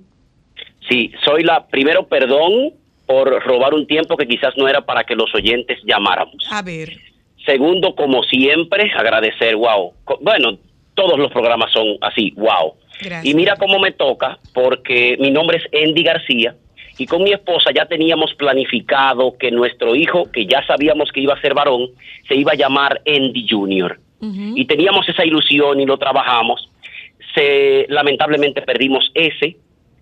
Sí, soy la. Primero, perdón por robar un tiempo que quizás no era para que los oyentes llamáramos. A ver. Segundo, como siempre, agradecer, wow. Bueno, todos los programas son así, wow. Gracias. Y mira cómo me toca, porque mi nombre es Andy García y con mi esposa ya teníamos planificado que nuestro hijo, que ya sabíamos que iba a ser varón, se iba a llamar Andy Jr. Y teníamos esa ilusión y lo trabajamos. Se, lamentablemente perdimos ese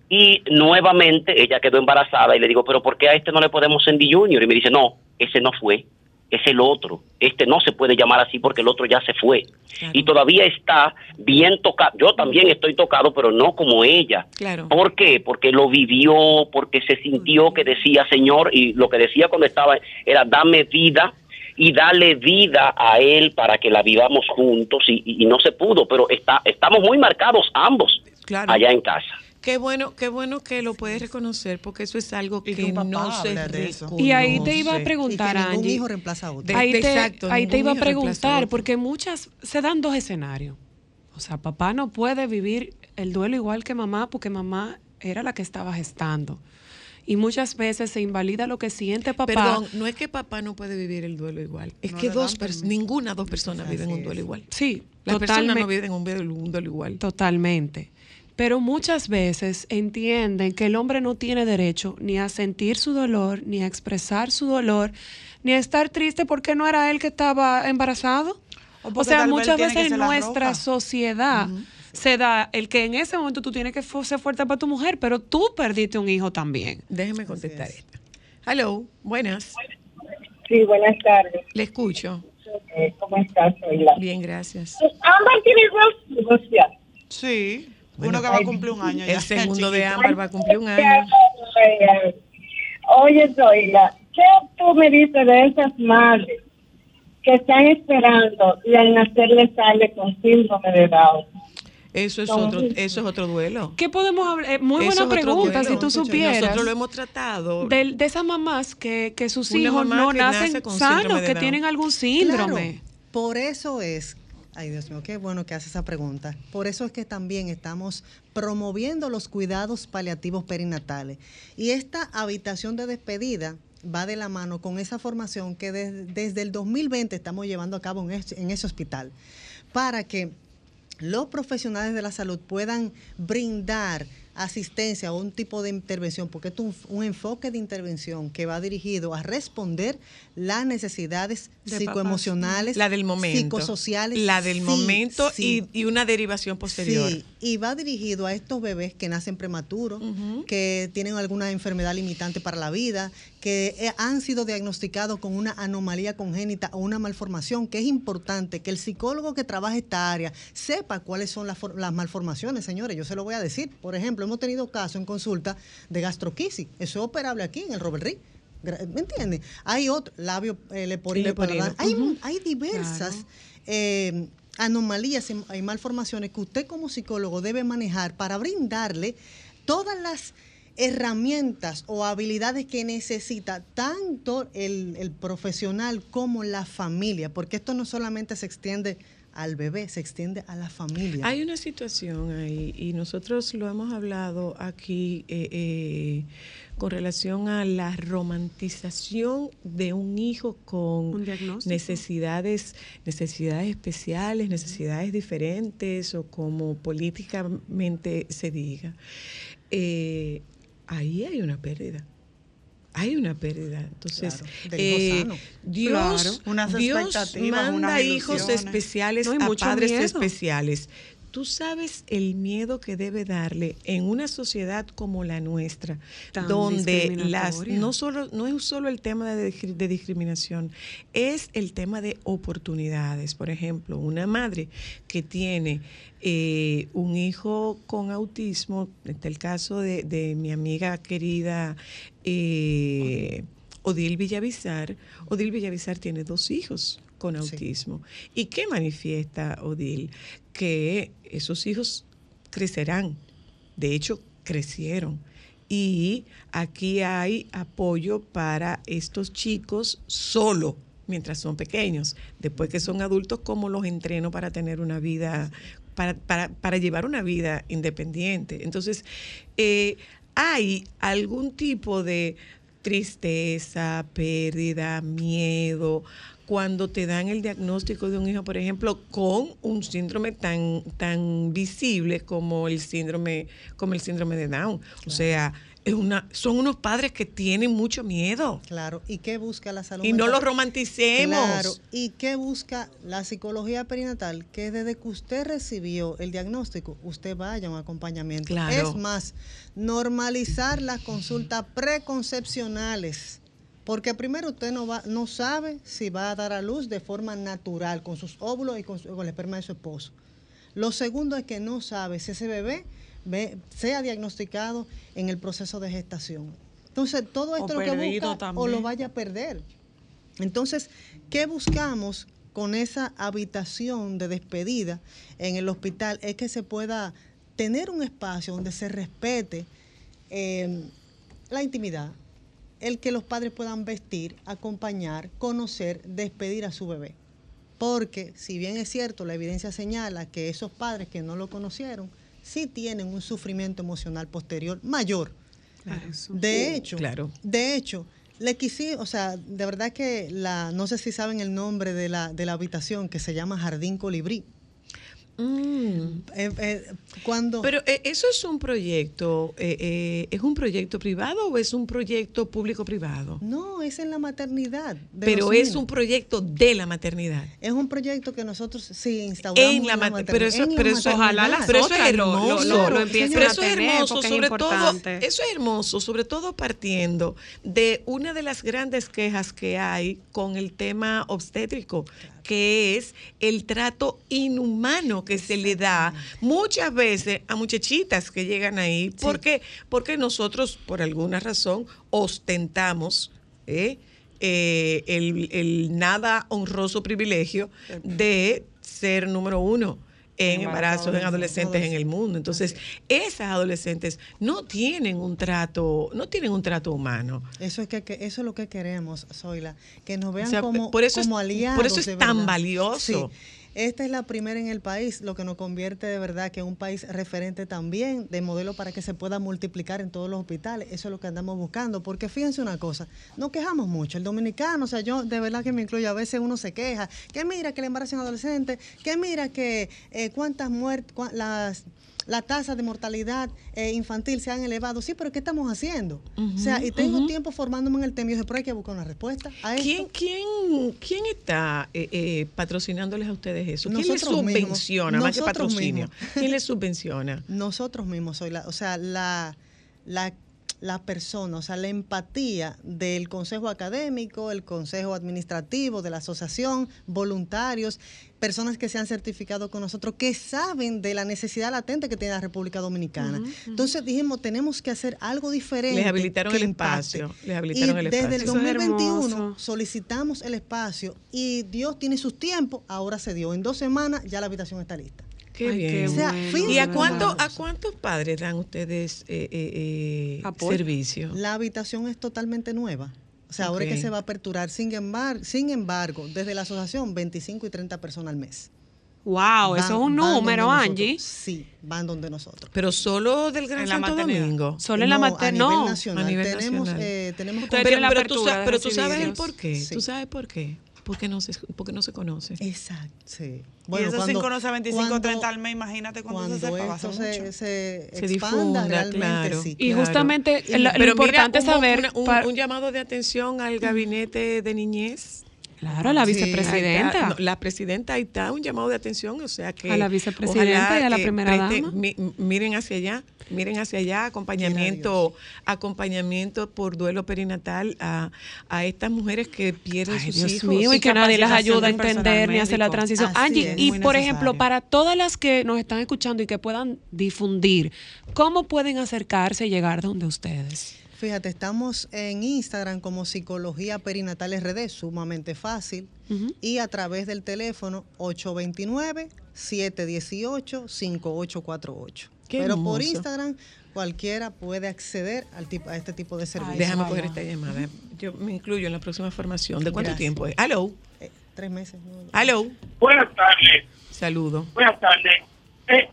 y nuevamente ella quedó embarazada y le digo, pero ¿por qué a este no le podemos Andy Junior? Y me dice, no, ese no fue, es el otro. Este no se puede llamar así porque el otro ya se fue. Claro. Y todavía está bien tocado. Yo también estoy tocado, pero no como ella. Claro. ¿Por qué? Porque lo vivió, porque se sintió que decía, Señor, y lo que decía cuando estaba era, dame vida y dale vida a él para que la vivamos juntos y, y- y no se pudo, pero está, estamos muy marcados ambos Claro. allá en casa. Qué bueno, qué bueno que lo puedes reconocer porque eso es algo Y que, que no se reconoce. Y ahí te iba a Y que preguntar, ningún Angie. hijo reemplaza a otro. De- ahí te, exacto, ahí te iba a preguntar, porque muchas se dan dos escenarios. O sea, papá no puede vivir el duelo igual que mamá porque mamá era la que estaba gestando. Y muchas veces se invalida lo que siente papá. Perdón, no es que papá no puede vivir el duelo igual, es No que dos ninguna dos personas viven un es. duelo igual. Sí, Las personas totalmente. no viven un duelo, un duelo igual. Totalmente. Pero muchas veces entienden que el hombre no tiene derecho ni a sentir su dolor, ni a expresar su dolor, ni a estar triste porque no era él que estaba embarazado. O sea, muchas veces en nuestra sociedad se da el que en ese momento tú tienes que ser fuerte para tu mujer, pero tú perdiste un hijo también. Déjeme contestar esta. Hello, buenas. Sí, buenas tardes. Le escucho. Eh, ¿Cómo estás? Bien, gracias. Ámbar tiene dos. Sí, Bueno, uno que va a cumplir un año. ya, El segundo de. Ámbar va a cumplir un año. Oye, Zoila, ¿qué tú me dices de esas madres que están esperando y al nacer les sale con síndrome de Down? Eso es otro, eso es otro duelo. ¿Qué podemos hablar? Eh, muy Eso buena pregunta, duelo. si tú supieras. Nosotros lo hemos tratado. de, de esas mamás que, que sus Una hijos no que nacen nace sanos, que tienen algún Claro, síndrome. por eso es, ay Dios mío, qué bueno que hace esa pregunta. Por eso es que también estamos promoviendo los cuidados paliativos perinatales. Y esta habitación de despedida va de la mano con esa formación que des- desde el 2020 estamos llevando a cabo en ese hospital, para que los profesionales de la salud puedan brindar asistencia o un tipo de intervención, porque es un, un enfoque de intervención que va dirigido a responder las necesidades De psicoemocionales, La del momento. psicosociales. La del Sí, momento sí. Y, y una derivación posterior. Sí, y va dirigido a estos bebés que nacen prematuros, que tienen alguna enfermedad limitante para la vida, que eh, han sido diagnosticados con una anomalía congénita o una malformación, que es importante que el psicólogo que trabaja esta área sepa cuáles son las, las malformaciones, señores. Yo se lo voy a decir. Por ejemplo, hemos tenido casos en consulta de gastroquisis. Eso es operable aquí en el Robert Reed. ¿Me entiendes? Hay otro, labio eh, leporino. paladar. Hay, hay diversas Claro. eh, anomalías y, y malformaciones que usted como psicólogo debe manejar para brindarle todas las herramientas o habilidades que necesita tanto el, el profesional como la familia, porque esto no solamente se extiende al bebé, se extiende a la familia. Hay una situación ahí y nosotros lo hemos hablado aquí eh, eh, con relación a la romantización de un hijo con Un diagnóstico. necesidades, necesidades especiales, necesidades diferentes o como políticamente se diga. Eh, ahí hay una pérdida. Hay una pérdida. Entonces, Claro, eh. Dios, Claro, unas Dios manda unas hijos especiales No, a padres miedo. especiales. Tú sabes el miedo que debe darle en una sociedad como la nuestra, Tan donde las no solo no es solo el tema de, de discriminación, es el tema de oportunidades. Por ejemplo, una madre que tiene eh, un hijo con autismo, este el caso de, de mi amiga querida eh, Odil Villavizar. Odil Villavizar tiene dos hijos con Sí. autismo. ¿Y qué manifiesta Odil? Que esos hijos crecerán. De hecho, crecieron. Y aquí hay apoyo para estos chicos solo mientras son pequeños. Después que son adultos, ¿cómo los entreno para tener una vida, para, para, para llevar una vida independiente? Entonces, eh, hay algún tipo de tristeza, pérdida, miedo, cuando te dan el diagnóstico de un hijo, por ejemplo, con un síndrome tan, tan visible como el síndrome, como el síndrome de Down. O sea, es una, son unos padres que tienen mucho miedo. Claro, ¿y qué busca la salud Y no los romanticemos. Claro, ¿y qué busca la psicología perinatal? Que desde que usted recibió el diagnóstico, usted vaya a un acompañamiento. Claro. Es más, normalizar las consultas preconcepcionales. Porque primero usted no va, no sabe si va a dar a luz de forma natural, con sus óvulos y con, su- con el esperma de su esposo. Lo segundo es que no sabe si ese bebé ve- sea diagnosticado en el proceso de gestación. Entonces, todo esto O lo que busca o lo vaya a perder. Entonces, ¿qué buscamos con esa habitación de despedida en el hospital? Es que se pueda tener un espacio donde se respete eh, la intimidad, el que los padres puedan vestir, acompañar, conocer, despedir a su bebé. Porque si bien es cierto, la evidencia señala que esos padres que no lo conocieron, sí tienen un sufrimiento emocional posterior mayor. De hecho, Claro. de hecho, le quisí, o sea, de verdad que la, no sé si saben el nombre de la, de la habitación que se llama Jardín Colibrí. Mm. Eh, eh, cuando Pero eh, eso es un proyecto, eh, eh, ¿es un proyecto privado o es un proyecto público-privado? no es en la maternidad. de Pero los es un proyecto de la maternidad. es un proyecto que nosotros sí instauramos En la en la mat- pero eso, maternidad, en la pero eso, Ojalá maternidad. las pero eso es otras lo- lo- hermoso. lo- pero a eso es tener, hermoso, es sobre todo, eso es hermoso, sobre todo partiendo de una de las grandes quejas que hay con el tema obstétrico, que es el trato inhumano que se le da muchas veces a muchachitas que llegan ahí, porque porque nosotros por alguna razón ostentamos ¿eh? Eh, el, el nada honroso privilegio de ser número uno en embarazos en adolescentes en el mundo. Entonces, esas adolescentes no tienen un trato, no tienen un trato humano. Eso es que, que- eso es lo que queremos, Zoila, que nos vean O sea, como, por eso como aliados. por eso es tan verdad. valioso. Sí. Esta es la primera en el país, lo que nos convierte de verdad que un país referente también de modelo para que se pueda multiplicar en todos los hospitales. Eso es lo que andamos buscando, porque fíjense una cosa, nos quejamos mucho. El dominicano, o sea, yo de verdad que me incluyo, a veces uno se queja, que mira que el embarazo en adolescente, que mira que eh, cuántas muertes, las la tasa de mortalidad eh, infantil se han elevado. Sí, pero ¿qué estamos haciendo? o sea, y tengo tiempo formándome en el tema y yo dije, pero hay que buscar una respuesta a esto. ¿Quién, quién, quién está eh, eh, patrocinándoles a ustedes eso? ¿Quién les mismos. subvenciona, más que patrocinio? mismos. ¿Quién les subvenciona? nosotros mismos soy la, o sea, la, la, la persona, o sea, la empatía del consejo académico, el consejo administrativo, de la asociación, voluntarios, personas que se han certificado con nosotros, que saben de la necesidad latente que tiene la República Dominicana. Entonces dijimos, tenemos que hacer algo diferente. Les habilitaron que el impacte. espacio, les habilitaron y el desde el espacio. Eso es 2021 hermoso. solicitamos el espacio y Dios tiene sus tiempos, ahora se dio. En dos semanas ya la habitación está lista. Qué Ay, bien. qué O sea, bueno, fíjense ¿Y a, cuánto, a cuántos padres dan ustedes eh, eh, eh, servicio? La habitación es totalmente nueva. O sea, ahora es que se va a aperturar. Sin embargo, sin embargo, desde la asociación, 25 y 30 personas al mes. Wow, Van- eso es un número, Angie. nosotros. Sí, van donde nosotros. Pero solo del Gran En la Santo maternidad. Domingo. Solo en la No, mater- a nivel no. nacional. A nivel tenemos, nacional. eh, tenemos Pero, pero tú, pero tú sabes el por qué. Sí. ¿Tú sabes por qué? Porque no se, porque no se conoce. Exacto, sí. y esos cuando- 5 a 25, cuando- 30 al mes, imagínate cuando, se Cuando sepa, mucho. se, se, Se expanda difunda, realmente, claro. sí. Y Claro. justamente lo, lo Pero importante es mira, saber. una- un, para- un llamado de atención al gabinete de niñez. Claro, la Sí, vicepresidenta. está, no, la presidenta, ahí está, un llamado de atención, o sea que... A la vicepresidenta y a la primera preste- dama. mi- miren hacia allá, miren hacia allá, acompañamiento, acompañamiento por duelo perinatal a, a estas mujeres que pierden Ay, sus Dios hijos. mío, y que nadie las ayuda a entender ni a hacer la transición. Así Angie, es, y por ejemplo, para todas las que nos están escuchando y que puedan difundir, ¿cómo pueden acercarse y llegar donde ustedes? Fíjate, estamos en Instagram como Psicología Perinatal RD, sumamente fácil, y a través del teléfono 829-718-5848. Qué Pero por. Instagram cualquiera puede acceder al tipo, a este tipo de servicios. Déjame coger esta llamada. Yo me incluyo en la próxima formación. ¿De cuánto Gracias. tiempo es? Aló, Eh, tres meses. ¿no? aló. Buenas tardes, Saludo. buenas tardes. Eh,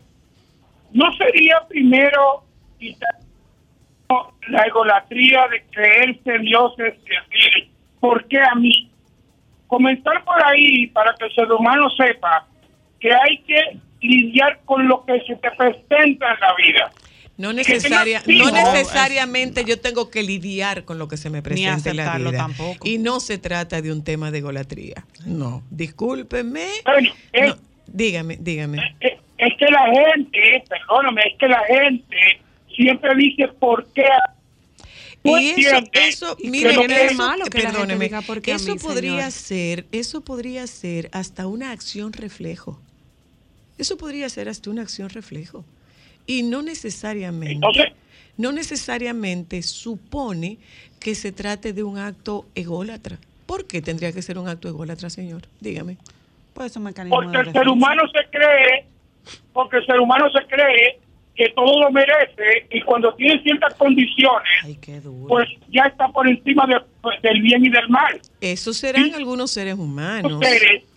¿No sería primero la egolatría de creerse dioses y decir, ¿por qué a mí? Comenzar por ahí para que el ser humano sepa que hay que lidiar con lo que se te presenta en la vida. No, necesaria, no necesariamente yo tengo que lidiar con lo que se me presenta en la vida. tampoco. Y no se trata de un tema de golatría. No, discúlpeme. Bueno, es, No, dígame, dígame. es- es que la gente, perdóname, es que la gente siempre dice, ¿por qué Y ¿Tú eso, eso, ¿Y mire, de eso- malo que la gente perdóneme, diga eso mí, podría señor? ser, eso podría ser hasta una acción reflejo. Eso podría ser hasta una acción reflejo. Y no necesariamente, Entonces, no necesariamente supone que se trate de un acto ególatra. ¿Por qué tendría que ser un acto ególatra, señor? Dígame. Pues es un mecanismo porque de el ser humano se cree, porque el ser humano se cree que todo lo merece y cuando tiene ciertas condiciones, Ay, pues ya está por encima de- pues, del bien y del mal. Eso serán algunos seres humanos.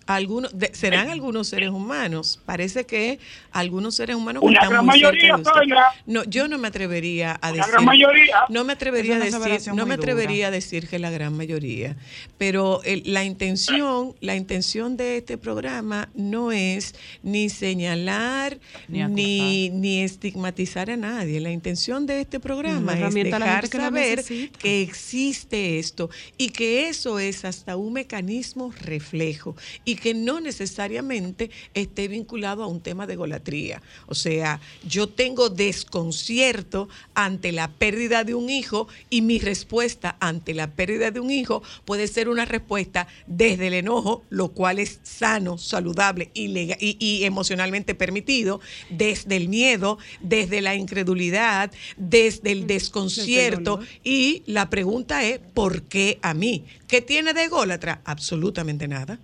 Algunos, de- serán algunos seres humanos. Parece que algunos seres humanos Una están gran muy cerca mayoría, de usted. Zoila. No, yo no me atrevería a Una decir. gran mayoría. No me atrevería a una decir, no me atrevería a decir que la gran mayoría. Pero el- la intención, la intención de este programa no es ni señalar Ni ni, estigmatizar a nadie. La intención de este programa Una es la dejar que la saber necesita. que existe esto y que eso es hasta un mecanismo reflejo y que no necesariamente esté vinculado a un tema de O sea, yo tengo desconcierto ante la pérdida de un hijo y mi respuesta ante la pérdida de un hijo puede ser una respuesta desde el enojo, lo cual es sano, saludable y, lega- y- y emocionalmente permitido, desde el miedo, desde la incredulidad, desde el desconcierto. y la pregunta es, ¿por qué a mí? ¿Qué tiene de ególatra? Absolutamente nada.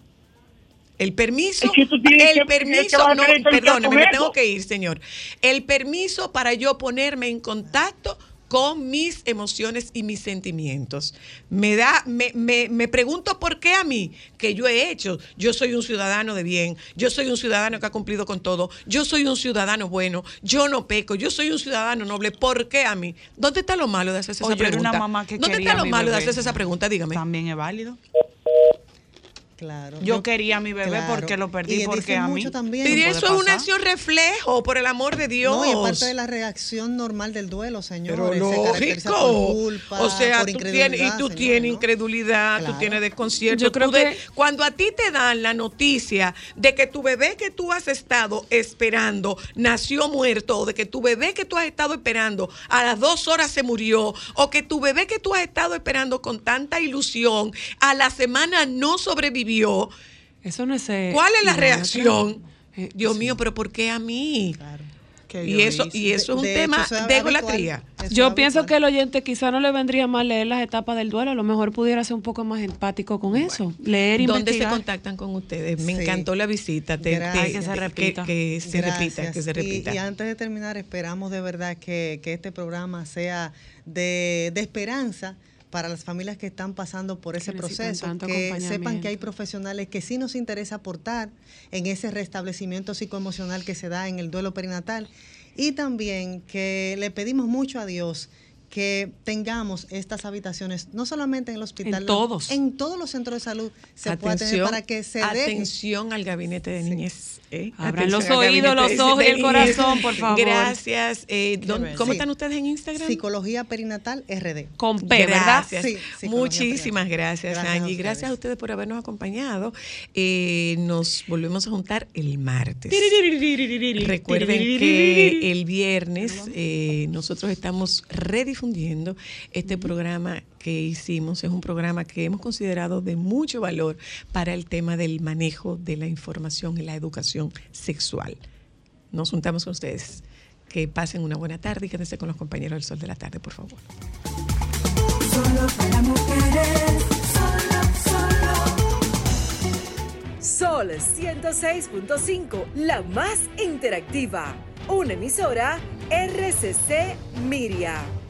El permiso, Es que tú tienes el que- tienes que permiso, no, perdóneme, me tengo que ir, señor. El permiso para yo ponerme en contacto con mis emociones y mis sentimientos. Me da, me, me, me pregunto por qué a mí, que yo he hecho. Yo soy un ciudadano de bien, yo soy un ciudadano que ha cumplido con todo, yo soy un ciudadano bueno, yo no peco, yo soy un ciudadano noble. ¿Por qué a mí? ¿Dónde está lo malo de hacerse esa pregunta? una mamá que ¿Dónde está lo malo de hacerse esa pregunta? Dígame. También es válido. Claro. Yo quería a mi bebé porque lo perdí, Y porque a mí- mucho también. Eso es una acción reflejo, por el amor de Dios. No, y es parte de la reacción normal del duelo, señor. Pero por lógico. culpa, o sea, por tú tienes, y tú tienes ¿no? incredulidad, tú Claro. tienes desconcierto. Yo creo tú de- que- cuando a ti te dan la noticia de que tu bebé que tú has estado esperando nació muerto, o de que tu bebé que tú has estado esperando a las dos horas se murió, o que tu bebé que tú has estado esperando con tanta ilusión a la semana no sobrevivió, Eso no es. eh, ¿cuál es la reacción? Eh, Dios mío, pero ¿por qué a mí? Y eso, hice. y eso es un De tema de egolatría. Yo pienso habitual. que el oyente quizá no le vendría mal leer las etapas del duelo, a lo mejor pudiera ser un poco más empático con eso, leer y ¿Dónde se contactan con ustedes? Me Sí. encantó la visita. Te- Que se repita. Que, se repita, que se Y- repita. Y, antes de terminar, esperamos de verdad que, que este programa sea de, de esperanza para las familias que están pasando por ese Que proceso, que sepan que hay profesionales que sí nos interesa aportar en ese restablecimiento psicoemocional que se da en el duelo perinatal. Y también que le pedimos mucho a Dios que tengamos estas habitaciones, no solamente en el hospital, En todos. en todos los centros de salud se pueda tener Atención, para que se deje atención al gabinete de niñez. ¿eh? Abran Atención los oídos, los ojos y el corazón, por favor. Gracias. Eh, ¿dónde- bello. ¿Cómo Sí. están ustedes en Instagram? Psicología perinatal RD. Con P, ¿verdad? Gracias. Sí, Muchísimas gracias, Gracias Angie. Gracias a ustedes por habernos acompañado. Eh, nos volvemos a juntar el martes. Recuerden que el viernes eh, nosotros estamos redifundiendo este programa que hicimos. Es un programa que hemos considerado de mucho valor para el tema del manejo de la información y la educación sexual. Nos juntamos con ustedes. Que pasen una buena tarde y quédense con los compañeros del Sol de la Tarde, por favor. Solo para mujeres, solo, solo. Sol 106.5, la más interactiva. Una emisora RCC Miria.